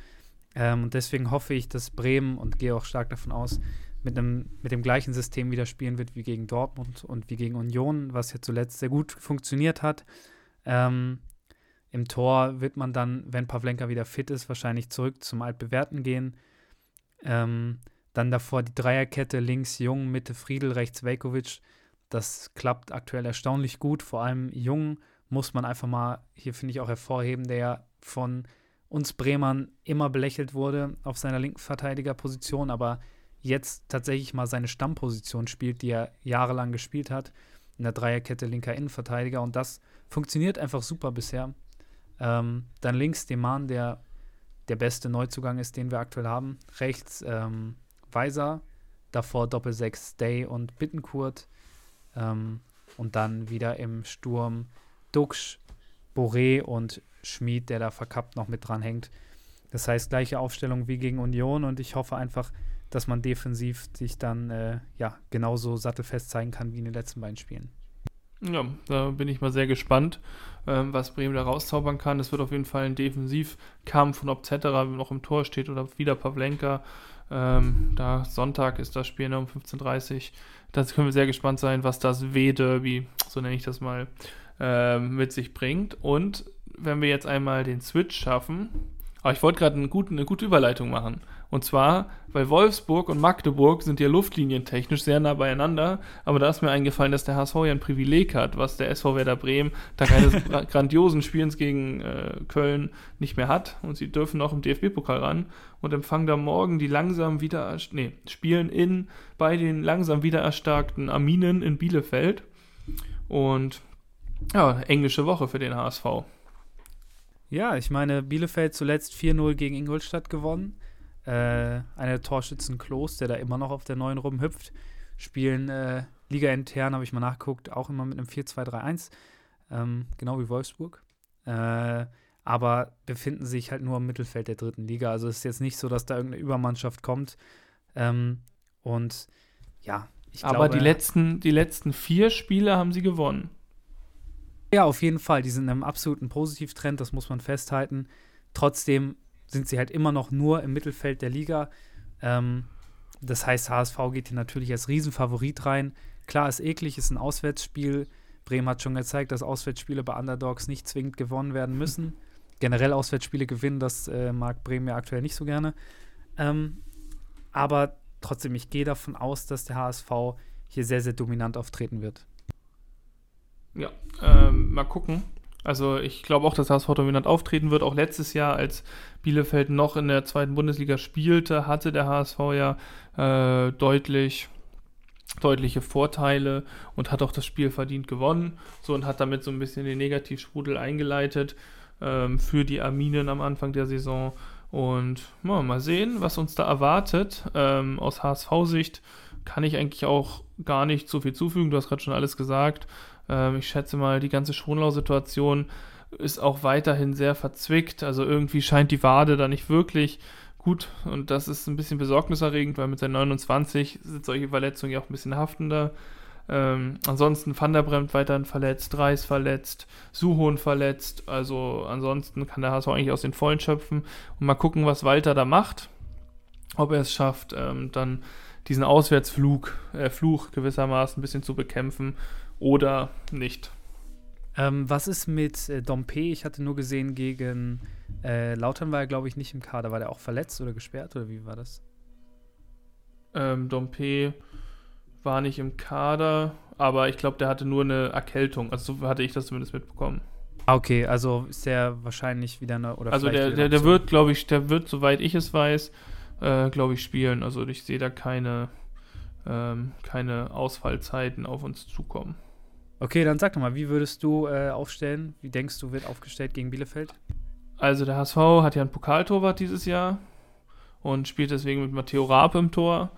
Ähm, und deswegen hoffe ich, dass Bremen und gehe auch stark davon aus, mit, einem, mit dem gleichen System wieder spielen wird wie gegen Dortmund und wie gegen Union, was ja zuletzt sehr gut funktioniert hat. Ähm, im Tor wird man dann, wenn Pavlenka wieder fit ist, wahrscheinlich zurück zum Altbewährten gehen. Ähm, dann davor die Dreierkette, links Jung, Mitte Friedel, rechts Velkovic. Das klappt aktuell erstaunlich gut. Vor allem Jung muss man einfach mal, hier finde ich auch hervorheben, der von uns Bremern immer belächelt wurde auf seiner linken Verteidigerposition, aber jetzt tatsächlich mal seine Stammposition spielt, die er jahrelang gespielt hat, in der Dreierkette linker Innenverteidiger. Und das funktioniert einfach super bisher. Ähm, dann links Deman, der der beste Neuzugang ist, den wir aktuell haben. Rechts ähm, Weiser, davor Doppel-6 Day und Bittenkurt. Ähm, und dann wieder im Sturm Dux, Boré und Schmid, der da verkappt noch mit dran hängt. Das heißt, gleiche Aufstellung wie gegen Union und ich hoffe einfach, dass man defensiv sich dann äh, ja, genauso sattelfest zeigen kann wie in den letzten beiden Spielen. Ja, da bin ich mal sehr gespannt, ähm, was Bremen da rauszaubern kann. Es wird auf jeden Fall ein Defensivkampf und ob Zetterer noch im Tor steht oder wieder Pavlenka. Ähm, da Sonntag ist das Spiel ne, um 15.30 Uhr. Da können wir sehr gespannt sein, was das W-Derby, so nenne ich das mal, äh, mit sich bringt. Und wenn wir jetzt einmal den Switch schaffen, aber ich wollte gerade eine eine gute Überleitung machen. Und zwar, weil Wolfsburg und Magdeburg sind ja luftlinientechnisch sehr nah beieinander, aber da ist mir eingefallen, dass der HSV ja ein Privileg hat, was der SV Werder Bremen dank eines grandiosen Spielens gegen äh, Köln nicht mehr hat. Und sie dürfen auch im DFB-Pokal ran und empfangen da morgen die langsam wieder, nee, spielen in bei den langsam wieder erstarkten Arminen in Bielefeld. Und ja, englische Woche für den HSV. Ja, ich meine, Bielefeld zuletzt 4-0 gegen Ingolstadt gewonnen. Äh, eine Torschützen Klos, der da immer noch auf der neuen rumhüpft. Spielen äh, Liga intern, habe ich mal nachgeguckt, auch immer mit einem 4-2-3-1. Ähm, genau wie Wolfsburg. Äh, aber befinden sich halt nur im Mittelfeld der dritten Liga. Also es ist jetzt nicht so, dass da irgendeine Übermannschaft kommt. Ähm, und ja, Aber glaube, die, letzten, die letzten vier Spiele haben sie gewonnen. Ja, auf jeden Fall. Die sind in einem absoluten Positivtrend, das muss man festhalten. Trotzdem sind sie halt immer noch nur im Mittelfeld der Liga. Ähm, das heißt, HSV geht hier natürlich als Riesenfavorit rein. Klar, ist eklig, ist ein Auswärtsspiel. Bremen hat schon gezeigt, dass Auswärtsspiele bei Underdogs nicht zwingend gewonnen werden müssen. Generell Auswärtsspiele gewinnen, das äh, mag Bremen ja aktuell nicht so gerne. Ähm, aber trotzdem, ich gehe davon aus, dass der HSV hier sehr, sehr dominant auftreten wird. Ja, ähm, mal gucken. Also ich glaube auch, dass HSV dominant auftreten wird. Auch letztes Jahr, als Bielefeld noch in der zweiten Bundesliga spielte, hatte der HSV ja äh, deutlich deutliche Vorteile und hat auch das Spiel verdient gewonnen. So und hat damit so ein bisschen den Negativsprudel eingeleitet ähm, für die Arminen am Anfang der Saison. Und ja, mal sehen, was uns da erwartet. Ähm, aus HSV-Sicht kann ich eigentlich auch gar nicht so viel zufügen. Du hast gerade schon alles gesagt. Ähm, ich schätze mal, die ganze Schonlau-Situation ist auch weiterhin sehr verzwickt. Also irgendwie scheint die Wade da nicht wirklich gut und das ist ein bisschen besorgniserregend, weil mit seinen 29 sind solche Verletzungen ja auch ein bisschen haftender. Ähm, ansonsten Van der Bremt weiterhin verletzt, Reis verletzt, Suhon verletzt. Also ansonsten kann der HSV eigentlich aus den Vollen schöpfen und mal gucken, was Walter da macht. Ob er es schafft, ähm, dann diesen Auswärtsflug, äh, Fluch gewissermaßen ein bisschen zu bekämpfen oder nicht. Ähm, was ist mit äh, Dompe? Ich hatte nur gesehen, gegen äh, Lautern war er, glaube ich, nicht im Kader. War der auch verletzt oder gesperrt oder wie war das? Ähm, Dompe war nicht im Kader, aber ich glaube, der hatte nur eine Erkältung. Also so hatte ich das zumindest mitbekommen. Ah, okay, also ist der wahrscheinlich wieder eine oder Also der, der, der wird, glaube ich, der wird, soweit ich es weiß, äh, glaube ich, spielen. Also ich sehe da keine, ähm, keine Ausfallzeiten auf uns zukommen. Okay, dann sag doch mal, wie würdest du äh, aufstellen? Wie denkst du, wird aufgestellt gegen Bielefeld? Also der HSV hat ja einen Pokaltorwart dieses Jahr und spielt deswegen mit Matteo Raab im Tor.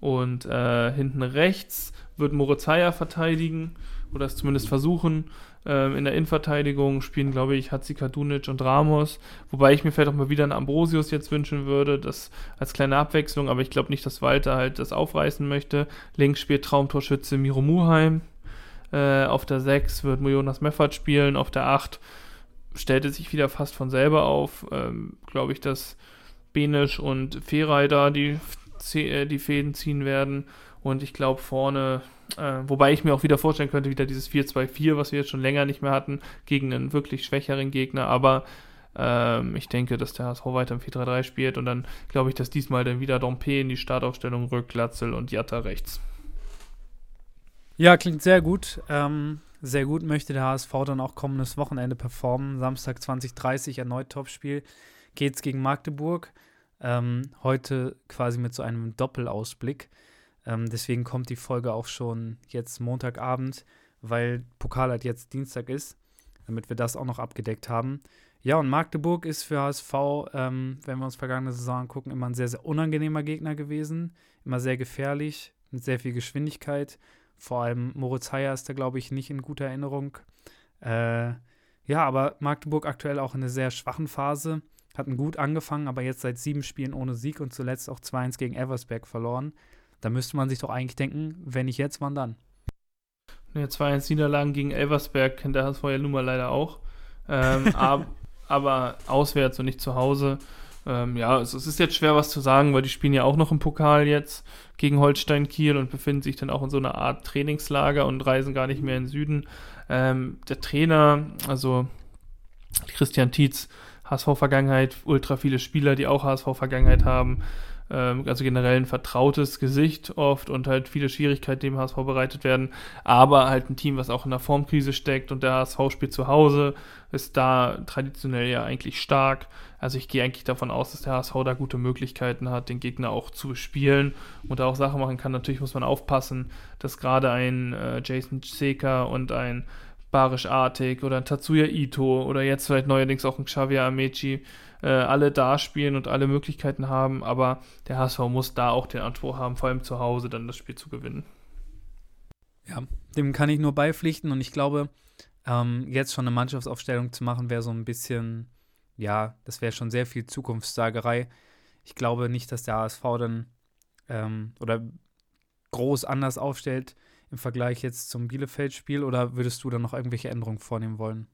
Und äh, hinten rechts wird Moritz Heyer verteidigen oder es zumindest versuchen. Ähm, in der Innenverteidigung spielen, glaube ich, Hatzika Dunic und Ramos. Wobei ich mir vielleicht auch mal wieder einen Ambrosius jetzt wünschen würde, das als kleine Abwechslung. Aber ich glaube nicht, dass Walter halt das aufreißen möchte. Links spielt Traumtorschütze Miro Muheim. Äh, auf der 6 wird Jonas Meffert spielen. Auf der 8 stellt es sich wieder fast von selber auf. Ähm, glaube ich, dass Benisch und Feray da die äh, die Fäden ziehen werden. Und ich glaube vorne, äh, wobei ich mir auch wieder vorstellen könnte, wieder dieses 4-2-4, was wir jetzt schon länger nicht mehr hatten, gegen einen wirklich schwächeren Gegner. Aber ähm, ich denke, dass der HSV weiter im 4-3-3 spielt. Und dann glaube ich, dass diesmal dann wieder Dompe in die Startaufstellung rückt, Glatzel und Jatta rechts. Ja, klingt sehr gut. Ähm, sehr gut möchte der HSV dann auch kommendes Wochenende performen. Samstag 2030 erneut Topspiel. Geht's gegen Magdeburg. Ähm, heute quasi mit so einem Doppelausblick. Ähm, deswegen kommt die Folge auch schon jetzt Montagabend, weil Pokal halt jetzt Dienstag ist, damit wir das auch noch abgedeckt haben. Ja, und Magdeburg ist für HSV, ähm, wenn wir uns vergangene Saison angucken, immer ein sehr, sehr unangenehmer Gegner gewesen. Immer sehr gefährlich, mit sehr viel Geschwindigkeit. Vor allem Moritz Heyer ist da, glaube ich, nicht in guter Erinnerung. Äh, ja, aber Magdeburg aktuell auch in einer sehr schwachen Phase hatten gut angefangen, aber jetzt seit sieben Spielen ohne Sieg und zuletzt auch 2-1 gegen Eversberg verloren. Da müsste man sich doch eigentlich denken, wenn nicht jetzt, wann dann? Ja, 2-1 Niederlagen gegen Elversberg kennt der HSV ja nun mal leider auch. Ähm, ab, aber auswärts und nicht zu Hause. Ähm, ja, es, es, ist jetzt schwer was zu sagen, weil die spielen ja auch noch im Pokal jetzt gegen Holstein Kiel und befinden sich dann auch in so einer Art Trainingslager und reisen gar nicht mehr in den Süden. Ähm, der Trainer, also Christian Tietz, HSV-Vergangenheit, ultra viele Spieler, die auch HSV-Vergangenheit haben. Ähm, also generell ein vertrautes Gesicht oft und halt viele Schwierigkeiten, die im HSV bereitet werden. Aber halt ein Team, was auch in der Formkrise steckt und der HSV spielt zu Hause, ist da traditionell ja eigentlich stark. Also ich gehe eigentlich davon aus, dass der HSV da gute Möglichkeiten hat, den Gegner auch zu spielen und da auch Sachen machen kann. Natürlich muss man aufpassen, dass gerade ein äh, Jason Seker und ein Barisch Artig oder ein Tatsuya Ito oder jetzt vielleicht neuerdings auch ein Xavier Amechi äh, alle da spielen und alle Möglichkeiten haben, aber der HSV muss da auch den Anspruch haben, vor allem zu Hause dann das Spiel zu gewinnen. Ja, dem kann ich nur beipflichten und ich glaube, ähm, jetzt schon eine Mannschaftsaufstellung zu machen, wäre so ein bisschen, ja, das wäre schon sehr viel Zukunftssagerei. Ich glaube nicht, dass der HSV dann, ähm, oder groß anders aufstellt im Vergleich jetzt zum Bielefeld-Spiel oder würdest du da noch irgendwelche Änderungen vornehmen wollen?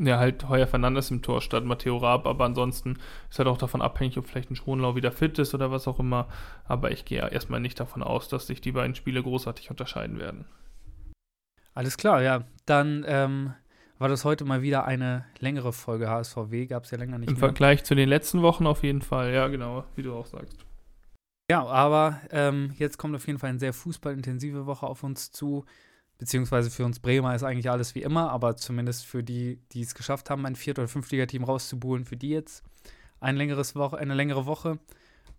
Ja, halt Heuer Fernandes im Tor statt Matteo Raab, aber ansonsten ist halt auch davon abhängig, ob vielleicht ein Schonlau wieder fit ist oder was auch immer. Aber ich gehe ja erstmal nicht davon aus, dass sich die beiden Spiele großartig unterscheiden werden. Alles klar, ja. Dann ähm, war das heute mal wieder eine längere Folge HSVW. Gab es ja länger nicht Im mehr. Vergleich zu den letzten Wochen auf jeden Fall, ja, genau, wie du auch sagst. Ja, aber ähm, jetzt kommt auf jeden Fall eine sehr fußballintensive Woche auf uns zu. Beziehungsweise für uns Bremer ist eigentlich alles wie immer, aber zumindest für die, die es geschafft haben, ein Viert- oder Fünftligateam rauszubuhlen, für die jetzt ein längeres Woche, eine längere Woche.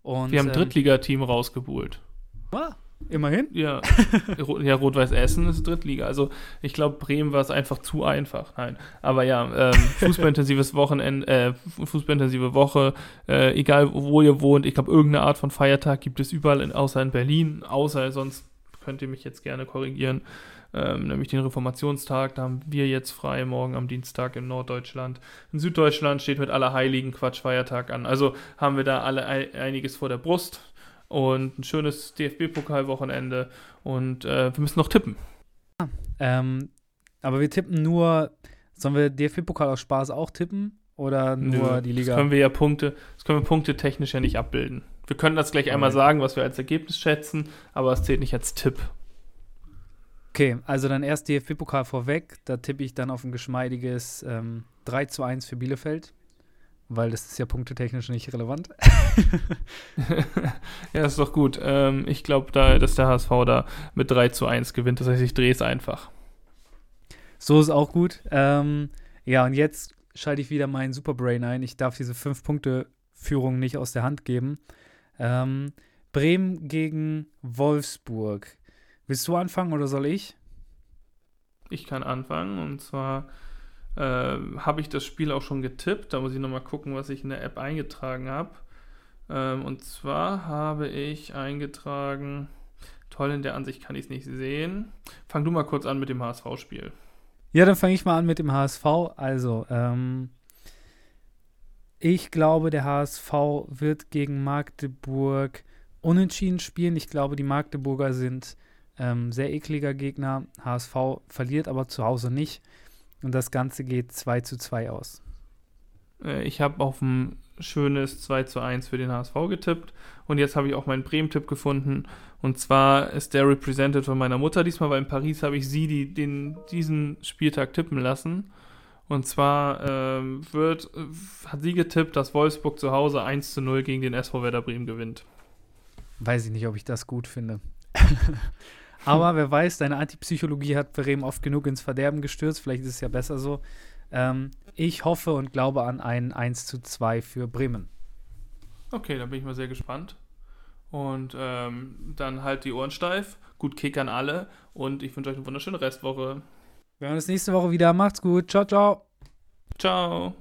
Und, Wir haben ein ähm, Drittligateam rausgebuhlt. Ah, immerhin. Ja, ja Rot-Weiß Essen ist Drittliga. Also ich glaube, Bremen war es einfach zu einfach. Nein. Aber ja, ähm, fußballintensives Wochenende, äh, fußballintensive Woche, äh, egal wo ihr wohnt, ich glaube, irgendeine Art von Feiertag gibt es überall, in, außer in Berlin, außer sonst könnt ihr mich jetzt gerne korrigieren. Ähm, nämlich den Reformationstag, da haben wir jetzt frei, morgen am Dienstag in Norddeutschland. In Süddeutschland steht mit Allerheiligen Quatschfeiertag an. Also haben wir da alle ei- einiges vor der Brust und ein schönes DFB-Pokalwochenende und äh, wir müssen noch tippen. Ähm, aber wir tippen nur, sollen wir DFB-Pokal aus Spaß auch tippen? Oder nur Nö, die Das Liga? können wir ja Punkte, das können wir Punkte technisch ja nicht abbilden. Wir können das gleich einmal sagen, was wir als Ergebnis schätzen, aber es zählt nicht als Tipp. Okay, also dann erst DFB-Pokal vorweg. Da tippe ich dann auf ein geschmeidiges ähm, 3 zu 1 für Bielefeld. Weil das ist ja punktetechnisch nicht relevant. ja, das ist doch gut. Ähm, ich glaube, da, dass der HSV da mit 3 zu 1 gewinnt. Das heißt, ich drehe es einfach. So ist auch gut. Ähm, ja, und jetzt schalte ich wieder meinen Superbrain ein. Ich darf diese 5-Punkte-Führung nicht aus der Hand geben. Ähm, Bremen gegen Wolfsburg. Willst du anfangen oder soll ich? Ich kann anfangen und zwar äh, habe ich das Spiel auch schon getippt. Da muss ich nochmal gucken, was ich in der App eingetragen habe. Ähm, und zwar habe ich eingetragen, toll, in der Ansicht kann ich es nicht sehen. Fang du mal kurz an mit dem HSV-Spiel. Ja, dann fange ich mal an mit dem HSV. Also, ähm, ich glaube, der HSV wird gegen Magdeburg unentschieden spielen. Ich glaube, die Magdeburger sind ähm, sehr ekliger Gegner. HSV verliert aber zu Hause nicht. Und das Ganze geht 2 zu 2 aus. Äh, ich habe auf ein schönes 2 zu 1 für den HSV getippt. Und jetzt habe ich auch meinen Bremen-Tipp gefunden. Und zwar ist der Represented von meiner Mutter diesmal, weil in Paris habe ich sie die, den, diesen Spieltag tippen lassen. Und zwar ähm, wird, äh, hat sie getippt, dass Wolfsburg zu Hause 1 zu 0 gegen den SV Werder Bremen gewinnt. Weiß ich nicht, ob ich das gut finde. aber wer weiß, deine Antipsychologie hat Bremen oft genug ins Verderben gestürzt. Vielleicht ist es ja besser so. Ähm, ich hoffe und glaube an ein 1 zu 2 für Bremen. Okay, da bin ich mal sehr gespannt. Und ähm, dann halt die Ohren steif. Gut Kick an alle. Und ich wünsche euch eine wunderschöne Restwoche. Wir hören uns nächste Woche wieder. Macht's gut. Ciao, ciao. Ciao.